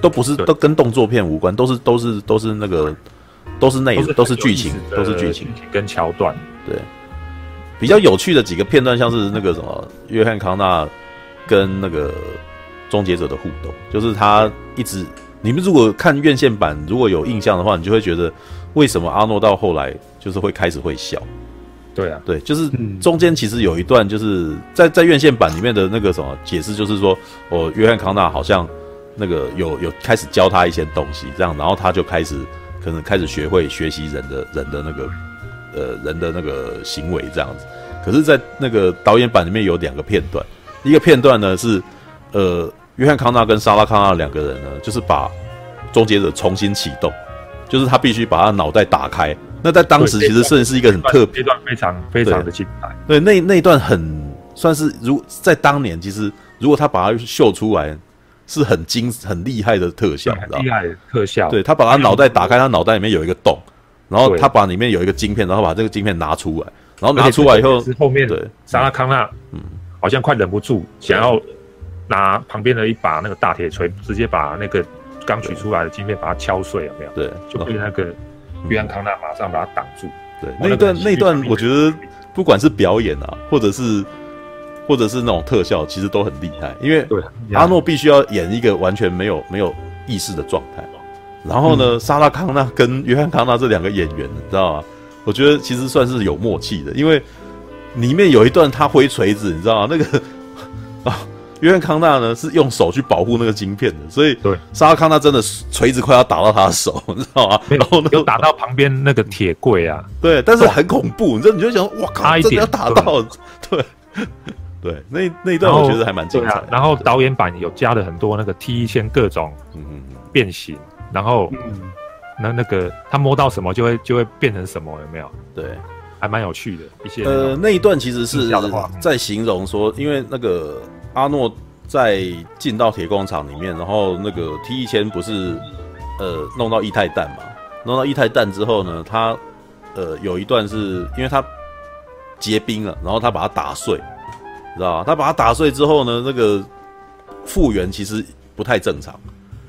都不是都跟动作片无关，都是都是都是那个都是内容，都是剧情，都是剧情跟桥段。对，比较有趣的几个片段，像是那个什么约翰康纳跟那个终结者的互动，就是他一直，你们如果看院线版如果有印象的话，你就会觉得为什么阿诺到后来就是会开始会笑。对啊，对，就是中间其实有一段，就是在在院线版里面的那个什么解释，就是说，哦，约翰康纳好像那个有有开始教他一些东西，这样，然后他就开始可能开始学会学习人的人的那个呃人的那个行为这样子。可是，在那个导演版里面有两个片段，一个片段呢是呃约翰康纳跟莎拉康纳两个人呢，就是把终结者重新启动，就是他必须把他脑袋打开。那在当时其实算是一个很特别，非常非常的精彩。对，那那一段很算是如在当年，其实如果他把它秀出来，是很精很厉害的特效，很厉害的特效。对，他把他脑袋打开，他脑袋里面有一个洞，然后他把里面有一个晶片，然后把这个晶片拿出来，然后拿出来以后，是后面对莎拉康纳，嗯，好像快忍不住想要拿旁边的一把那个大铁锤，直接把那个刚取出来的晶片把它敲碎，有没有？对，就被那个。约翰康纳马上把它挡住。对，那一段那一段，我觉得不管是表演啊，或者是或者是那种特效，其实都很厉害。因为阿诺必须要演一个完全没有没有意识的状态。然后呢，莎拉康纳跟约翰康纳这两个演员，你知道吗？我觉得其实算是有默契的，因为里面有一段他挥锤子，你知道吗？那个啊。<laughs> 约翰康纳呢是用手去保护那个晶片的，所以对莎拉康纳真的锤子快要打到他的手，<laughs> 你知道吗？然后呢，有打到旁边那个铁柜啊，对，但是很恐怖，你知道，你就想，哇靠，真的要打到，对，<laughs> <laughs> 对，那那一段我觉得还蛮精彩。然后导演版有加了很多那个 T 100各种变形，然后那那个他摸到什么就会就会变成什么，有没有？对，还蛮有趣的一些。呃，那一段其实是在形容说，因为那个。阿诺在进到铁工厂里面，然后那个 T 一千不是呃弄到液态氮嘛？弄到液态氮之后呢，他呃有一段是因为他结冰了，然后他把它打碎，知道吧？他把它打碎之后呢，那个复原其实不太正常，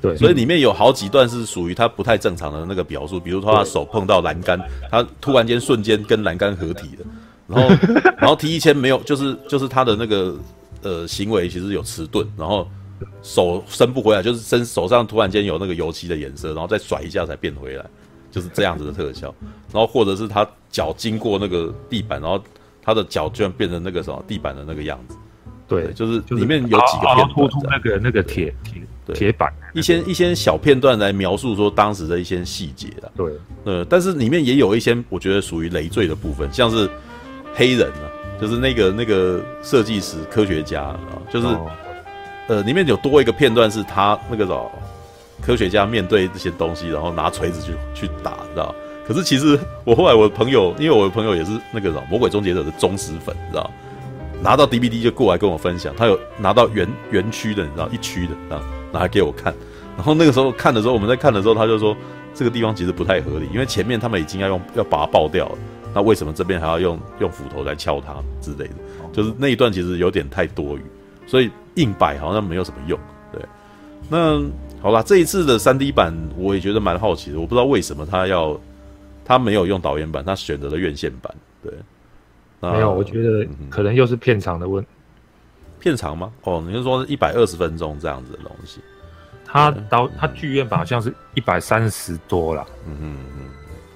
对，所以里面有好几段是属于他不太正常的那个表述，比如说他手碰到栏杆，他突然间瞬间跟栏杆合体了，然后然后 T 一千没有，就是就是他的那个。呃，行为其实有迟钝，然后手伸不回来，就是伸手上突然间有那个油漆的颜色，然后再甩一下才变回来，就是这样子的特效。然后或者是他脚经过那个地板，然后他的脚居然变成那个什么地板的那个样子。对，对，就是里面有几个片段，那个那个铁铁铁板，一些一些小片段来描述说当时的一些细节啊。对，呃，但是里面也有一些我觉得属于累赘的部分，像是黑人啊。就是那个那个设计师科学家啊，就是呃，里面有多一个片段是他那个什么科学家面对这些东西，然后拿锤子去去打，知道？可是其实我后来我的朋友，因为我的朋友也是那个什么魔鬼终结者的忠实粉，知道？拿到 DVD 就过来跟我分享，他有拿到原原区的，你知道一区的啊，拿来给我看。然后那个时候看的时候，我们在看的时候，他就说这个地方其实不太合理，因为前面他们已经要用要把它爆掉了。那为什么这边还要用用斧头来敲它之类的？就是那一段其实有点太多余，所以硬摆好像没有什么用。对，那好啦，这一次的三 D 版我也觉得蛮好奇的，我不知道为什么他要他没有用导演版，他选择了院线版。对，没有，我觉得可能又是片长的问题。片长吗？哦，你是说一百二十分钟这样子的东西？他导他剧院版好像是一百三十多啦。嗯嗯嗯，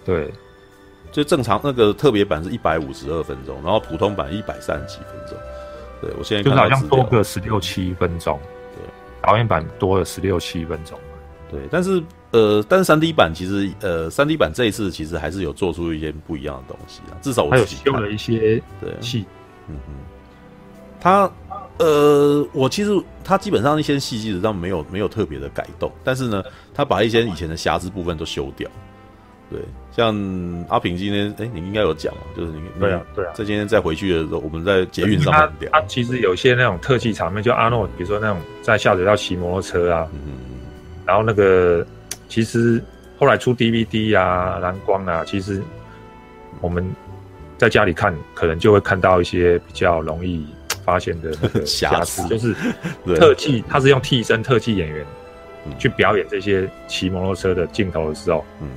对。就正常那个特别版是一百五十二分钟，然后普通版一百三十几分钟。对，我现在就是好像多个十六七分钟。对，导演版多了十六七分钟。对，但是呃，但是三 D 版其实呃，三 D 版这一次其实还是有做出一些不一样的东西啊。至少我有修了一些对戏。嗯嗯。他呃，我其实他基本上一些细节上没有没有特别的改动，但是呢，他把一些以前的瑕疵部分都修掉。对，像阿平今天，哎、欸，你应该有讲，就是你对啊对啊，在今天再回去的时候，我们在捷运上面聊。他其实有些那种特技场面，就阿诺，比如说那种在下水道骑摩托车啊，嗯，然后那个其实后来出 DVD 啊、蓝光啊，其实我们在家里看，可能就会看到一些比较容易发现的那个 <laughs> 瑕疵，就是 <laughs> 特技，他是用替身特技演员。去表演这些骑摩托车的镜头的时候，嗯，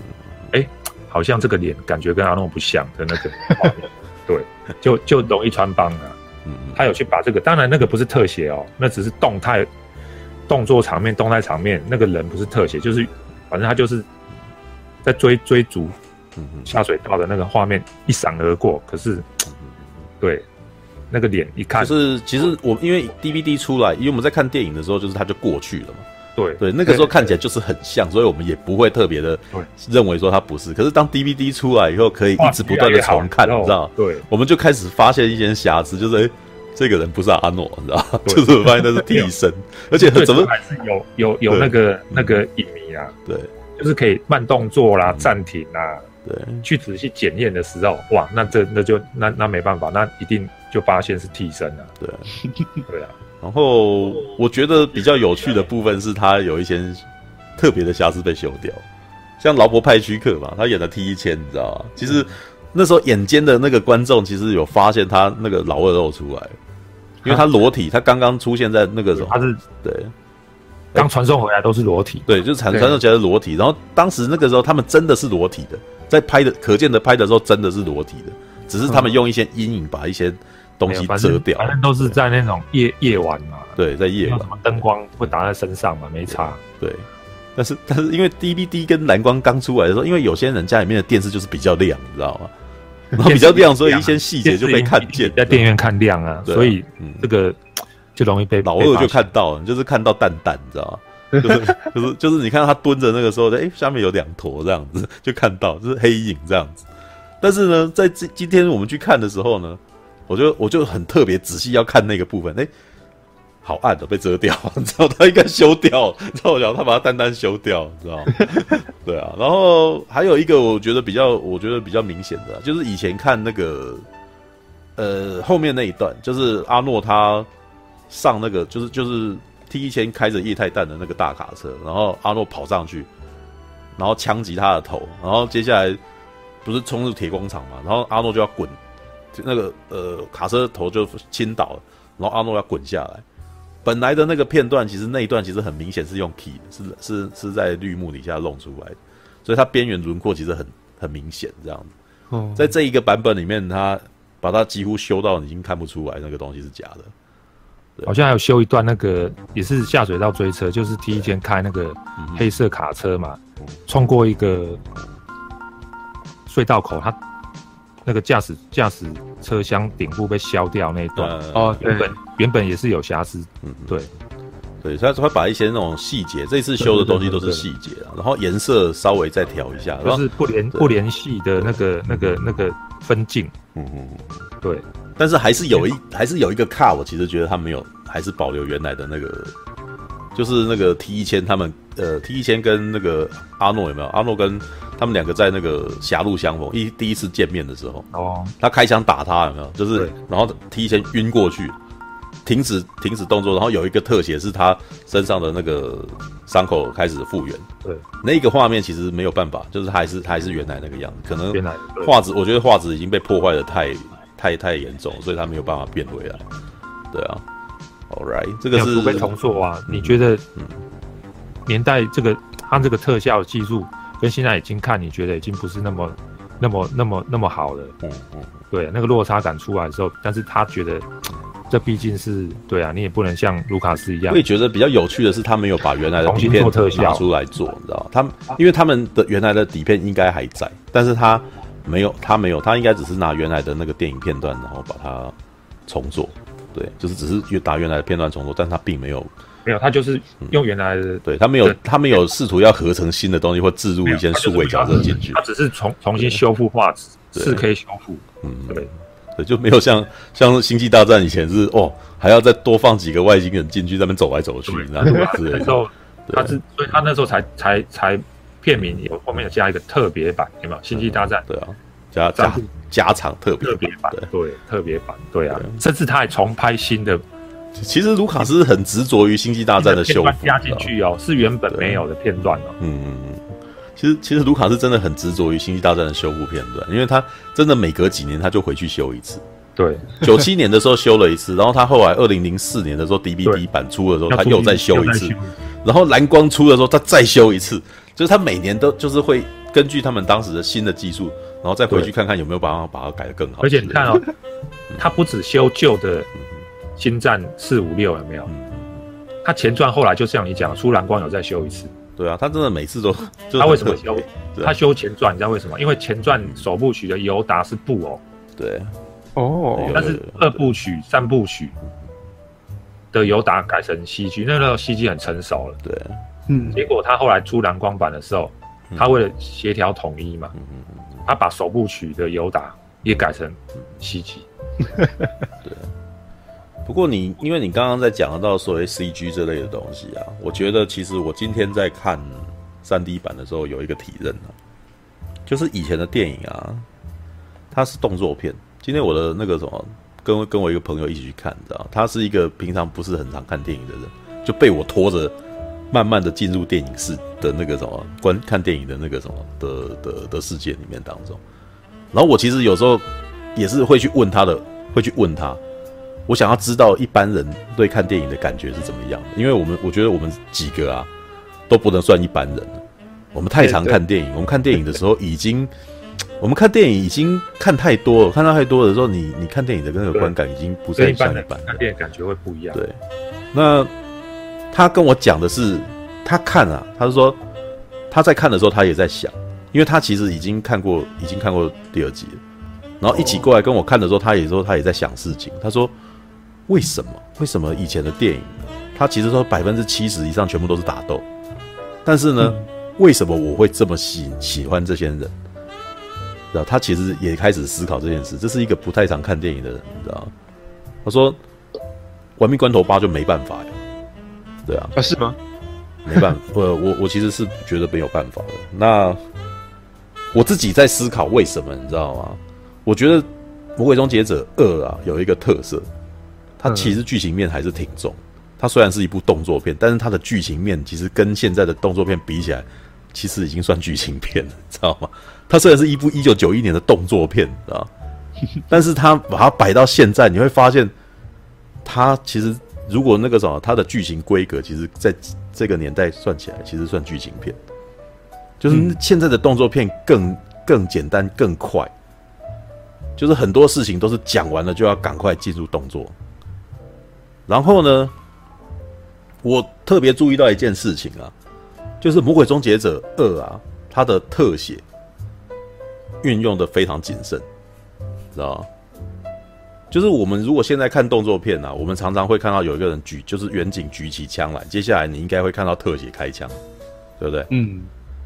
好像这个脸感觉跟阿诺不像的那个，<laughs> 对，就就容易穿帮啊。嗯，他有去把这个，当然那个不是特写哦，那只是动态动作场面、动态场面，那个人不是特写，就是反正他就是在追追逐下水道的那个画面一闪而过，可是，对，那个脸一看，就是其实我因为 DVD 出来，因为我们在看电影的时候，就是他就过去了嘛。对对，那个时候看起来就是很像，所以我们也不会特别的认为说它不是。可是当 DVD 出来以后，可以一直不断的重看，你知道？对，我们就开始发现一些瑕疵，就是哎，这个人不是阿诺，你知道？就是我发现那是替身，<laughs> 而且怎么还是有有有那个那个影迷啊？对，就是可以慢动作啦、暂停啦，对，去仔细检验的时候，哇，那这那就那那没办法，那一定就发现是替身了。对，对啊。然后我觉得比较有趣的部分是他有一些特别的瑕疵被修掉，像劳勃派屈克嘛，他演的 T-1000，你知道吗？其实那时候眼尖的那个观众其实有发现他那个老二露出来，因为他裸体，他刚刚出现在那个时候，他是对，刚传送回来都是裸体，对，就是传传送起来是裸体。然后当时那个时候他们真的是裸体的，在拍的可见的拍的时候真的是裸体的，只是他们用一些阴影把一些。东西遮掉，反正都是在那种夜夜晚嘛。对，在夜晚，什么灯光会打在身上嘛，没差。对，但是但是因为 DVD 跟蓝光刚出来的时候，因为有些人家里面的电视就是比较亮，你知道吗？<laughs> 然后比较亮，所以一些细节就被看见。在电影院看亮啊，所以这个就容易被老二就看到，就是看到蛋蛋，你知道吗？<laughs> 就是就是就是你看到他蹲着那个时候，哎，下面有两坨这样子，就看到就是黑影这样子。但是呢，在今今天我们去看的时候呢。我就我就很特别仔细要看那个部分，哎、好暗的被遮掉，<laughs> 你知道他应该修掉，你知道我讲他把它单单修掉，你知道 <laughs> 对啊，然后还有一个我觉得比较我觉得比较明显的，就是以前看那个呃后面那一段，就是阿诺他上那个就是就是 T1000 开着液态弹的那个大卡车，然后阿诺跑上去，然后枪击他的头，然后接下来不是冲入铁工厂嘛，然后阿诺就要滚。那个呃，卡车头就倾倒了，然后阿诺要滚下来。本来的那个片段，其实那一段其实很明显是用 key 是是是在绿幕底下弄出来的，所以它边缘轮廓其实很很明显这样子。哦，在这一个版本里面，它把它几乎修到已经看不出来那个东西是假的。好像还有修一段，那个也是下水道追车，就是 T1000 开那个黑色卡车嘛，冲过一个隧道口，它。那个驾驶驾驶车厢顶部被削掉那一段。哦，原本原本也是有瑕疵，嗯，对，对，他会把一些那种细节，这次修的东西都是细节啊，然后颜色稍微再调一下，就是不连不连续的那个那个那个分镜，嗯嗯，对，但是还是有一还是有一个卡，我其实觉得他没有，还是保留原来的那个，就是那个 T1000 他们呃 T1000 跟那个阿诺有没有？阿诺跟他们两个在那个狭路相逢一第一次见面的时候，哦，他开枪打他有没有？就是然后 T1000 晕过去，停止停止动作，然后有一个特写是他身上的那个伤口开始复原。对，那个画面其实没有办法，就是还是还是原来那个样子，可能画质我觉得画质已经被破坏的太太太严重，所以他没有办法变回来。对啊，All right，这个是除非重做啊？你觉得嗯，年代这个按这个特效技术？跟现在已经看，你觉得已经不是那么、那么、那么、那么好了。嗯嗯，对，那个落差感出来的时候，但是他觉得这毕竟是对啊，你也不能像卢卡斯一样。我也觉得比较有趣的是，他没有把原来的底片拿出来做，你知道他因为他们的原来的底片应该还在，但是他没有，他没有，他应该只是拿原来的那个电影片段，然后把它重做。对，就是只是打原来的片段重做，但他并没有。没有，他就是用原来的，嗯、对他没有，他没有试图要合成新的东西或置入一些数位角色进去，他只是重重新修复画质，四 K 修复，嗯，对，对，就没有像像星际大战以前是哦，还要再多放几个外星人进去，在那边走来走去，然后之类的。那时候他是，所以他那时候才才才片名有后面有加一个特别版，有没有？星际大战，对啊，加加加长特别特别版，对，特别版，对啊，甚至他还重拍新的。其实卢卡斯很执着于星际大战的修复加进去哦，是原本没有的片段哦。嗯嗯嗯，其实其实卢卡斯真的很执着于星际大战的修复片段，因为他真的每隔几年他就回去修一次。对，九七年的时候修了一次，然后他后来二零零四年的时候 DVD 版出的时候，他又再修一次，然后蓝光出的时候他再修一次，就是他每年都就是会根据他们当时的新的技术，然后再回去看看有没有办法把它改得更好。而且你看哦，他不止修旧的。星战四五六有没有？他前传后来就像你讲，出蓝光有再修一次。对啊，他真的每次都。<laughs> 他为什么修？他修前传，你知道为什么？因为前传首部曲的尤达是布偶。对。哦。但是二部曲、三部曲的尤达改成 CG，那时候 CG 很成熟了。对。嗯。结果他后来出蓝光版的时候，他为了协调统一嘛，他把首部曲的尤达也改成 CG。<laughs> <laughs> 对。不过你，因为你刚刚在讲到所谓 CG 这类的东西啊，我觉得其实我今天在看 3D 版的时候有一个体认啊，就是以前的电影啊，它是动作片。今天我的那个什么，跟跟我一个朋友一起去看，你知道，他是一个平常不是很常看电影的人，就被我拖着慢慢的进入电影室的那个什么观看电影的那个什么的的的世界里面当中。然后我其实有时候也是会去问他的，会去问他。我想要知道一般人对看电影的感觉是怎么样。的，因为我们我觉得我们几个啊都不能算一般人，我们太常看电影，我们看电影的时候已经，我们看电影已经看太多了，看到太多的时候，你你看电影的那个观感已经不是很像一般，看电影感觉会不一样。对，那他跟我讲的是，他看啊，他是说他在看的时候，他也在想，因为他其实已经看过，已经看过第二集了，然后一起过来跟我看的时候，他也说他也在想事情，他说。为什么？为什么以前的电影，它其实说百分之七十以上全部都是打斗，但是呢，嗯、为什么我会这么喜喜欢这些人？然后他其实也开始思考这件事。这是一个不太常看电影的人，你知道吗？他说：“玩命关头八就没办法呀。”对啊，啊是吗？没办法，<laughs> 我我我其实是觉得没有办法的。那我自己在思考为什么，你知道吗？我觉得《魔鬼终结者二》啊有一个特色。它其实剧情面还是挺重，它虽然是一部动作片，但是它的剧情面其实跟现在的动作片比起来，其实已经算剧情片了，知道吗？它虽然是一部一九九一年的动作片，知道，<laughs> 但是它把它摆到现在，你会发现，它其实如果那个什么，它的剧情规格，其实在这个年代算起来，其实算剧情片，就是现在的动作片更更简单更快，就是很多事情都是讲完了就要赶快进入动作。然后呢，我特别注意到一件事情啊，就是《魔鬼终结者二》啊，它的特写运用的非常谨慎，知道吗？就是我们如果现在看动作片啊，我们常常会看到有一个人举，就是远景举起枪来，接下来你应该会看到特写开枪，对不对？嗯。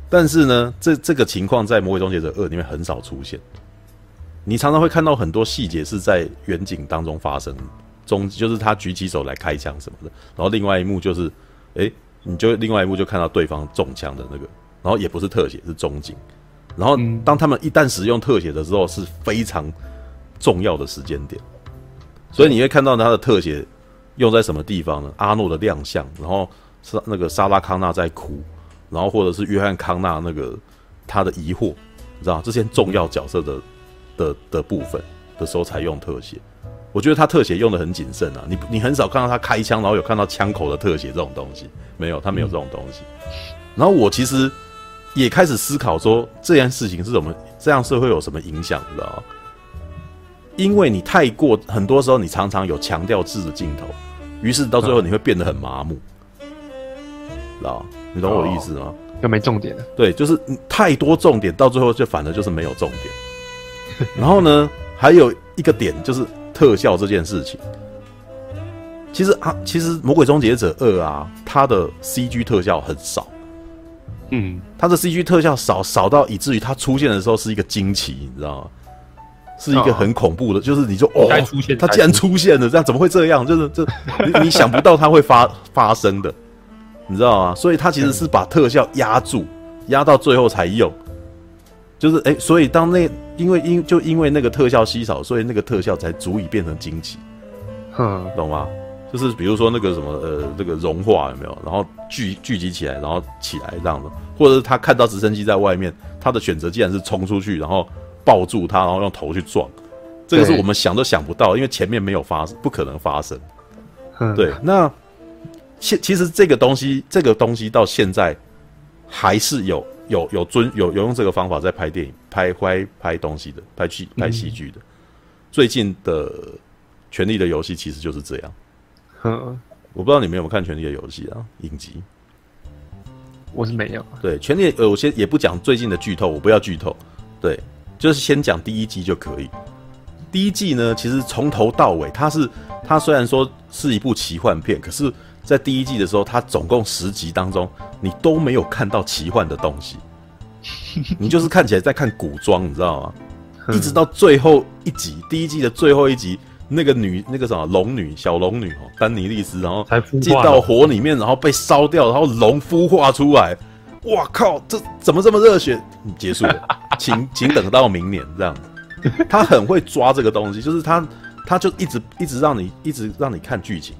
但是呢，这这个情况在《魔鬼终结者二》里面很少出现，你常常会看到很多细节是在远景当中发生的。中就是他举起手来开枪什么的，然后另外一幕就是，哎、欸，你就另外一幕就看到对方中枪的那个，然后也不是特写，是中景，然后当他们一旦使用特写的时候是非常重要的时间点，所以你会看到他的特写用在什么地方呢？阿诺的亮相，然后是那个莎拉康纳在哭，然后或者是约翰康纳那个他的疑惑，你知道这些重要角色的的的部分的时候才用特写。我觉得他特写用的很谨慎啊，你你很少看到他开枪，然后有看到枪口的特写这种东西，没有，他没有这种东西。然后我其实也开始思考说，这件事情是怎么，这样是会有什么影响，你知道吗？因为你太过，很多时候你常常有强调字的镜头，于是到最后你会变得很麻木，知道？你懂我的意思吗？又没重点了。对，就是太多重点，到最后就反而就是没有重点。然后呢，还有一个点就是。特效这件事情，其实啊，其实《魔鬼终结者二》啊，它的 CG 特效很少，嗯，它的 CG 特效少少到以至于它出现的时候是一个惊奇，你知道吗？是一个很恐怖的，哦、就是你说哦，它竟然出现了，这样怎么会这样？就是这你你想不到它会发发生的，你知道吗？所以它其实是把特效压住，压到最后才用，就是哎、欸，所以当那因为因就因为那个特效稀少，所以那个特效才足以变成惊奇，哼，懂吗？就是比如说那个什么呃，这个融化有没有？然后聚聚集起来，然后起来这样的，或者是他看到直升机在外面，他的选择竟然是冲出去，然后抱住他，然后用头去撞，这个是我们想都想不到，因为前面没有发生，不可能发生。对，那现其实这个东西，这个东西到现在还是有有有尊有有用这个方法在拍电影、拍拍拍东西的，拍戏拍戏剧的。最近的《权力的游戏》其实就是这样。嗯，我不知道你们有没有看《权力的游戏》啊？影集，我是没有。对，《权力》呃，我先也不讲最近的剧透，我不要剧透。对，就是先讲第一季就可以。第一季呢，其实从头到尾，它是它虽然说是一部奇幻片，可是，在第一季的时候，它总共十集当中，你都没有看到奇幻的东西，<laughs> 你就是看起来在看古装，你知道吗？一直到最后一集，第一季的最后一集。那个女，那个什么龙女，小龙女哦，丹尼利斯，然后进到火里面，然后被烧掉，然后龙孵化出来，哇靠，这怎么这么热血？结束了，请 <laughs> 请等到明年这样。他很会抓这个东西，就是他他就一直一直让你一直让你看剧情，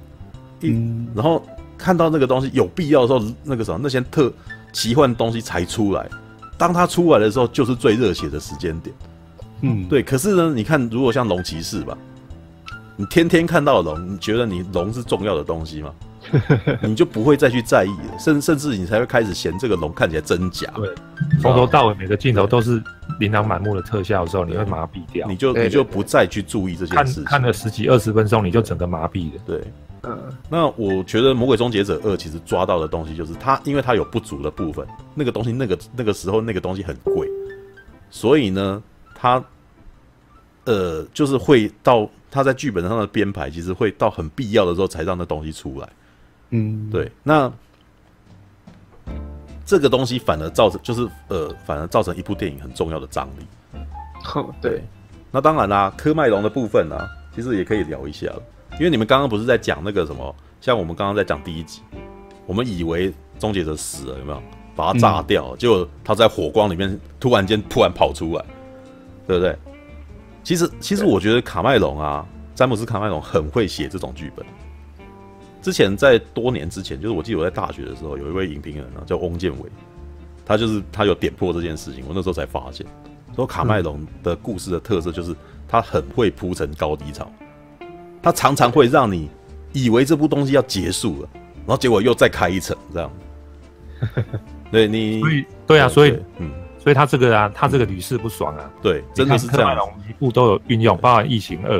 一然后看到那个东西有必要的时候，那个什么那些特奇幻东西才出来。当它出来的时候，就是最热血的时间点。嗯，对。可是呢，你看，如果像龙骑士吧。你天天看到龙，你觉得你龙是重要的东西吗？<laughs> 你就不会再去在意了，甚甚至你才会开始嫌这个龙看起来真假。对，从头到尾每个镜头都是琳琅满目的特效的时候，你会麻痹掉，你就你就不再去注意这些事情。看看了十几二十分钟，你就整个麻痹了。对，嗯。那我觉得《魔鬼终结者二》其实抓到的东西就是它，因为它有不足的部分，那个东西那个那个时候那个东西很贵，所以呢，它呃就是会到。他在剧本上的编排，其实会到很必要的时候才让那东西出来。嗯，对。那这个东西反而造成，就是呃，反而造成一部电影很重要的张力。哦，对。那当然啦，科麦隆的部分呢、啊，其实也可以聊一下，因为你们刚刚不是在讲那个什么，像我们刚刚在讲第一集，我们以为终结者死了，有没有？把它炸掉，嗯、结果他在火光里面突然间突然跑出来，对不对？其实，其实我觉得卡麦隆啊，詹姆斯卡麦隆很会写这种剧本。之前在多年之前，就是我记得我在大学的时候，有一位影评人啊，叫翁建伟，他就是他有点破这件事情，我那时候才发现，说卡麦隆的故事的特色就是他很会铺成高低潮，他常常会让你以为这部东西要结束了，然后结果又再开一层这样。<laughs> 对你，对啊，所以嗯。所以他这个啊，他这个屡试不爽啊。对，真的是这样。一部都有运用，包含《异形二》，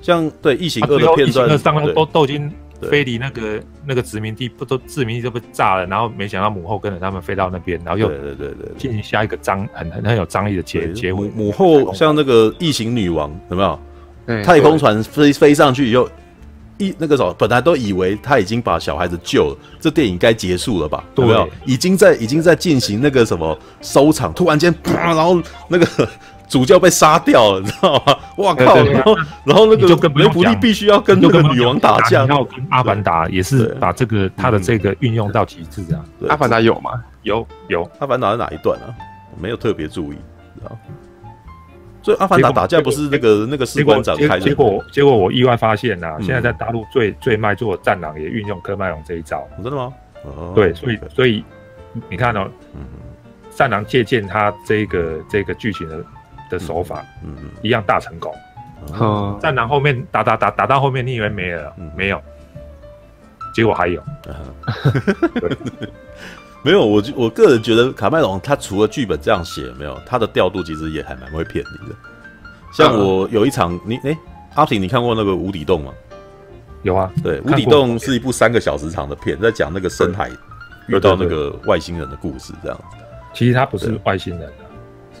像对《异形二》的片段，上都都都已经飞离那个那个殖民地，不都殖民地都被炸了，然后没想到母后跟着他们飞到那边，然后又对对对对进行下一个张很很很有张力的结结尾。母后像那个异形女王有没有？太空船飞飞上去以后。一那个时候本来都以为他已经把小孩子救了，这电影该结束了吧？对，有没有？已经在已经在进行那个什么收场，突然间啪，然后那个 <laughs> 主教被杀掉了，你知道吗？哇靠！然后然后那个梅普利必须要跟那个女王打架，然后跟阿凡达也是把这个他的这个运用到极致啊。阿凡达有吗？有有。阿凡达在哪一段啊？我没有特别注意，知道。所以阿凡达打架不是那个那个士官长开的。结果结果我意外发现呐，现在在大陆最最卖座的战狼也运用科麦隆这一招。真的吗？对，所以所以你看哦，战狼借鉴他这个这个剧情的的手法，嗯嗯，一样大成功。战狼后面打打打打到后面，你以为没了？没有，结果还有。<laughs> 没有，我我个人觉得卡麦隆他除了剧本这样写，没有他的调度其实也还蛮会骗你的。像我有一场，你哎，阿平，你看过那个《无底洞》吗？有啊，对，《无底洞》是一部三个小时长的片，在讲那个深海遇到那个外星人的故事，这样。其实他不是外星人啊，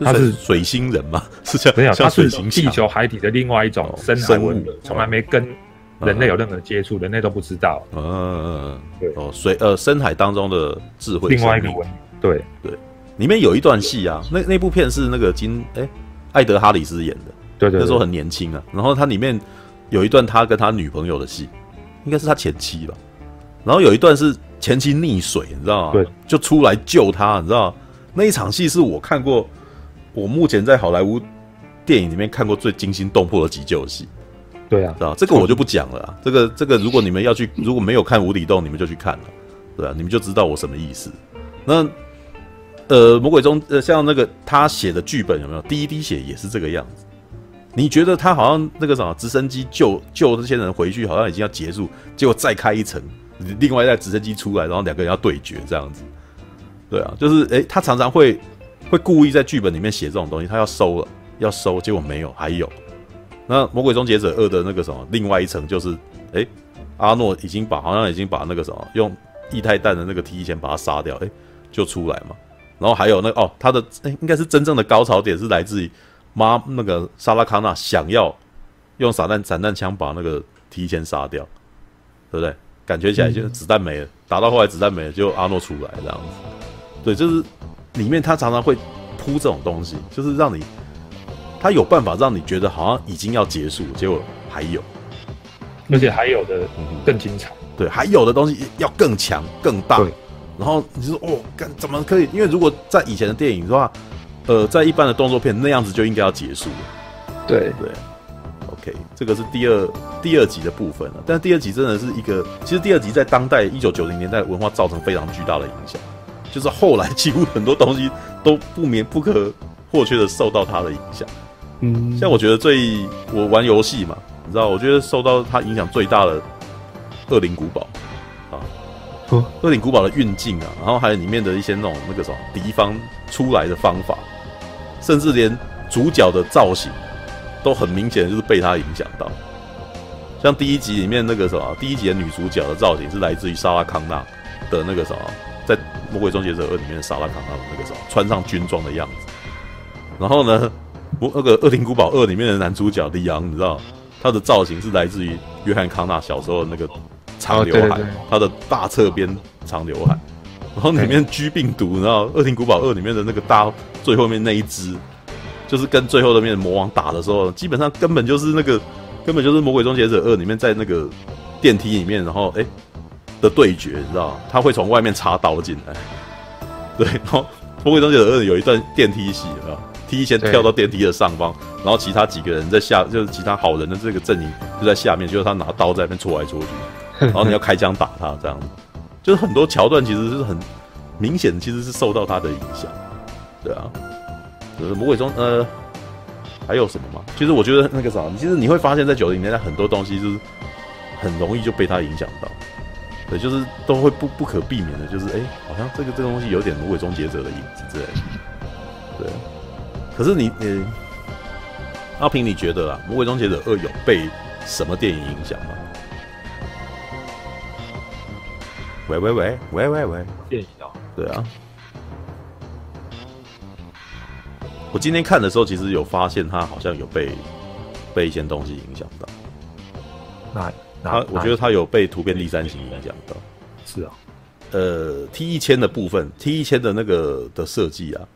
<laughs> 他是水星人嘛？是这样？没有，他是地球海底的另外一种深海文明，从来没跟。人类有任何接触，人类都不知道。嗯嗯嗯，对哦，水呃深海当中的智慧，另外一个文明。对对，里面有一段戏啊，那那部片是那个金哎艾德哈里斯演的，对对，那时候很年轻啊。然后他里面有一段他跟他女朋友的戏，应该是他前妻吧。然后有一段是前妻溺水，你知道吗？对，就出来救他，你知道，那一场戏是我看过，我目前在好莱坞电影里面看过最惊心动魄的急救戏。对啊，知道这个我就不讲了。这个这个，如果你们要去，如果没有看《无底洞》，你们就去看了，对啊，你们就知道我什么意思。那呃，魔鬼中呃，像那个他写的剧本有没有？第一滴血也是这个样子。你觉得他好像那个什么直升机救救这些人回去，好像已经要结束，结果再开一层，另外一台直升机出来，然后两个人要对决这样子。对啊，就是诶，他常常会会故意在剧本里面写这种东西，他要收了，要收，结果没有，还有。那《魔鬼终结者二》的那个什么，另外一层就是，诶，阿诺已经把好像已经把那个什么用液态氮的那个 T 前把他杀掉，诶，就出来嘛。然后还有那、哦，他的诶，应该是真正的高潮点是来自于妈那个莎拉康纳想要用散弹散弹枪把那个 T 前杀掉，对不对？感觉起来就子弹没了，打到后来子弹没了，就阿诺出来这样子。对，就是里面他常常会铺这种东西，就是让你他有办法让你觉得好像已经要结束，结果还有，而且还有的更精彩。对，还有的东西要更强更大。对，然后你说哦，干怎么可以？因为如果在以前的电影的话，呃，在一般的动作片那样子就应该要结束了。对对，OK，这个是第二第二集的部分了。但是第二集真的是一个，其实第二集在当代一九九零年代文化造成非常巨大的影响。就是后来几乎很多东西都不免不可或缺的受到它的影响，嗯，像我觉得最我玩游戏嘛，你知道，我觉得受到它影响最大的《恶灵古堡》啊，《恶灵古堡》的运镜啊，然后还有里面的一些那种那个什么敌方出来的方法，甚至连主角的造型都很明显就是被它影响到。像第一集里面那个什么，第一集的女主角的造型是来自于莎拉康纳的那个什么。在《魔鬼终结者二》里面的，莎拉康纳的那个什么穿上军装的样子，然后呢，魔那个《恶灵古堡二》里面的男主角李昂，你知道他的造型是来自于约翰康纳小时候的那个长刘海，哦、对对对，他的大侧边长刘海。然后里面 G 病毒，你知道《恶灵古堡二》里面的那个大最后面那一只，就是跟最后的面魔王打的时候，基本上根本就是那个根本就是《魔鬼终结者二》里面在那个电梯里面，然后哎。诶的对决，你知道他会从外面插刀进来，<laughs> 对。然后《魔鬼终结者二》有一段电梯戏，啊，T 先跳到电梯的上方，然后其他几个人在下，就是其他好人的这个阵营就在下面，就是他拿刀在那边戳来戳去，<laughs> 然后你要开枪打他，这样子，就是很多桥段其实是很明显，其实是受到他的影响，对啊。就是魔鬼中，呃，还有什么吗？其实我觉得那个啥，其实你会发现在九零年代很多东西就是很容易就被他影响到。对，就是都会不不可避免的，就是哎，好像这个这个东西有点魔鬼终结者的影子之类的。对，可是你你阿平，你觉得啦，魔鬼终结者二有被什么电影影响吗？喂喂喂喂喂喂，电影啊？对啊。我今天看的时候，其实有发现他好像有被被一些东西影响到。那。他我觉得他有被突变第三型影响到，是啊，呃，T 一千的部分，T 一千的那个的设计啊，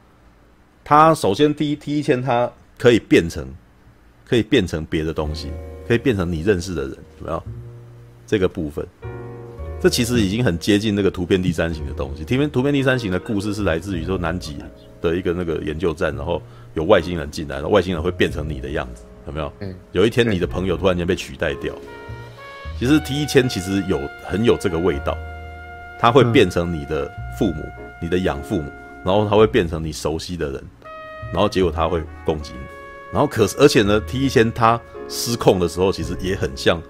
它首先第一 T 一千它可以变成，可以变成别的东西，可以变成你认识的人，有没有？这个部分，这其实已经很接近那个图片第三型的东西。<laughs> 图片图片第三型的故事是来自于说南极的一个那个研究站，然后有外星人进来，然后外星人会变成你的样子，有没有？嗯有一天你的朋友突然间被取代掉。其实 T 一千其实有很有这个味道，它会变成你的父母，嗯、你的养父母，然后他会变成你熟悉的人，然后结果他会攻击你，然后可是而且呢，T 一千他失控的时候，其实也很像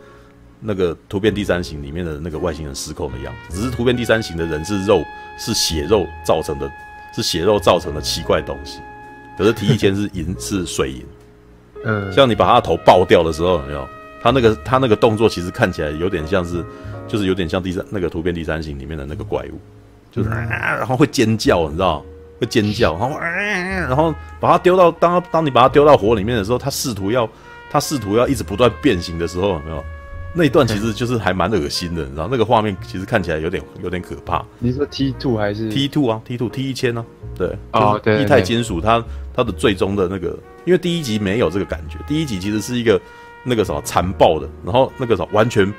那个突变第三型里面的那个外星人失控的样子，只是突变第三型的人是肉，是血肉造成的，是血肉造成的奇怪东西，可是 T 一千是银，是水银，嗯，像你把他的头爆掉的时候，有没有？他那个他那个动作其实看起来有点像是，就是有点像第三那个突变第三型里面的那个怪物，就是、啊、然后会尖叫，你知道会尖叫，然后、啊、然后把它丢到当当你把它丢到火里面的时候，它试图要它试图要一直不断变形的时候，有没有？那一段其实就是还蛮恶心的，你知道那个画面其实看起来有点有点可怕。你说 T two 还是 T two 啊？T two T 一千呢？对，哦对，液态金属它它的最终的那个，因为第一集没有这个感觉，第一集其实是一个。那个什么残暴的，然后那个什么完全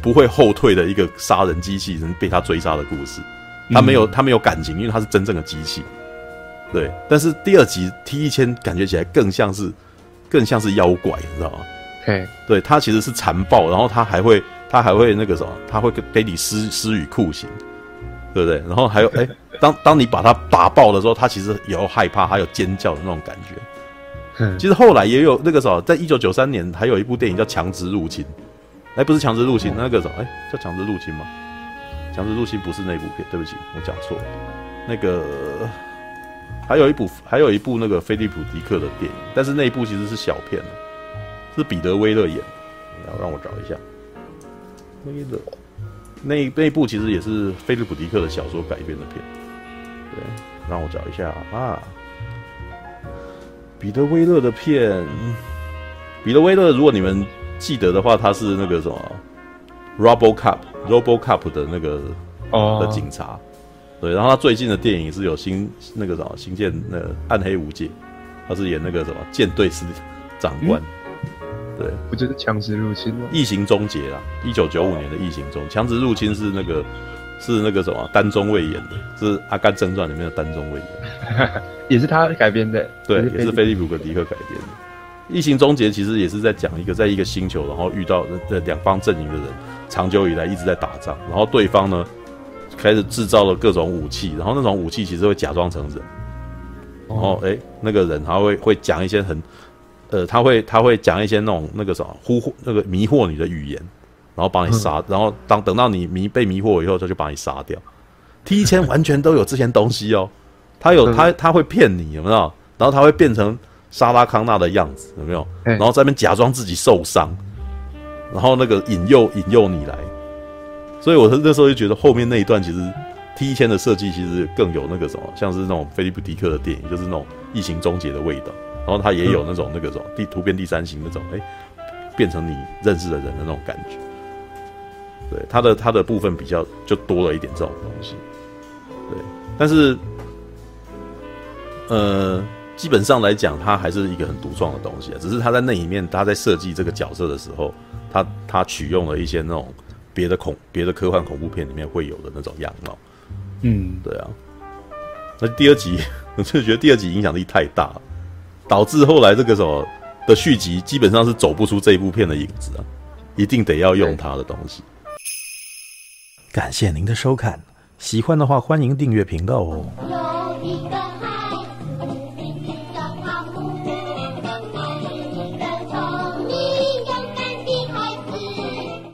不会后退的一个杀人机器人被他追杀的故事，他没有他没有感情，因为他是真正的机器，对，但是第二集 T 一千感觉起来更像是更像是妖怪，你知道吗？嘿，对，他其实是残暴，然后他还会他还会那个什么，他会给你施施予酷刑，对不对？然后还有 <laughs> 哎，当当你把他打爆的时候，他其实也有害怕，还有尖叫的那种感觉。其实后来也有那个什么，在一九九三年还有一部电影叫《强制入侵》，哎，不是强制入侵，那个什么，哎，叫强制入侵吗？强制入侵不是那部片，对不起，我讲错了。那个还有一部还有一部那个菲利普迪克的电影，但是那一部其实是小片，是彼得威勒演的。然后让我找一下，威勒那那一部其实也是菲利普迪克的小说改编的片。对，让我找一下啊。彼得威勒的片，彼得威勒，如果你们记得的话，他是那个什么，RoboCop，RoboCop 的那个、oh. 的警察，对。然后他最近的电影是有新那个什么，星舰那个暗黑无界，他是演那个什么舰队司长官，嗯、对。不就是强制入侵吗？异形终结啦，一九九五年的异形终结，强制入侵是那个是那个什么丹中尉演的，是《阿甘正传》里面的丹中尉演的。<laughs> 也是他改编的，对，也是菲利普·格迪克改编的。异形终结其实也是在讲一个，在一个星球，然后遇到这两方阵营的人，长久以来一直在打仗，然后对方呢开始制造了各种武器，然后那种武器其实会假装成人，然后哎、欸，那个人他会会讲一些很，呃，他会他会讲一些那种那个什么呼惑那个迷惑你的语言，然后把你杀，然后当等到你迷被迷惑以后，他就把你杀掉。T1000 完全都有这些东西哦。他有他他会骗你有没有？然后他会变成莎拉康纳的样子有没有？然后在那边假装自己受伤，然后那个引诱引诱你来。所以我那时候就觉得后面那一段其实 T 一千的设计其实更有那个什么，像是那种菲利普迪克的电影，就是那种异形终结的味道。然后他也有那种那个什么第突变第三型那种，哎，变成你认识的人的那种感觉。对，他的他的部分比较就多了一点这种东西。对，但是。呃，基本上来讲，它还是一个很独创的东西啊。只是他在那里面，他在设计这个角色的时候，他他取用了一些那种别的恐别的科幻恐怖片里面会有的那种样貌。嗯，对啊。那第二集，<laughs> 我就觉得第二集影响力太大，导致后来这个什么的续集基本上是走不出这一部片的影子啊，一定得要用它的东西。感谢您的收看，喜欢的话欢迎订阅频道哦。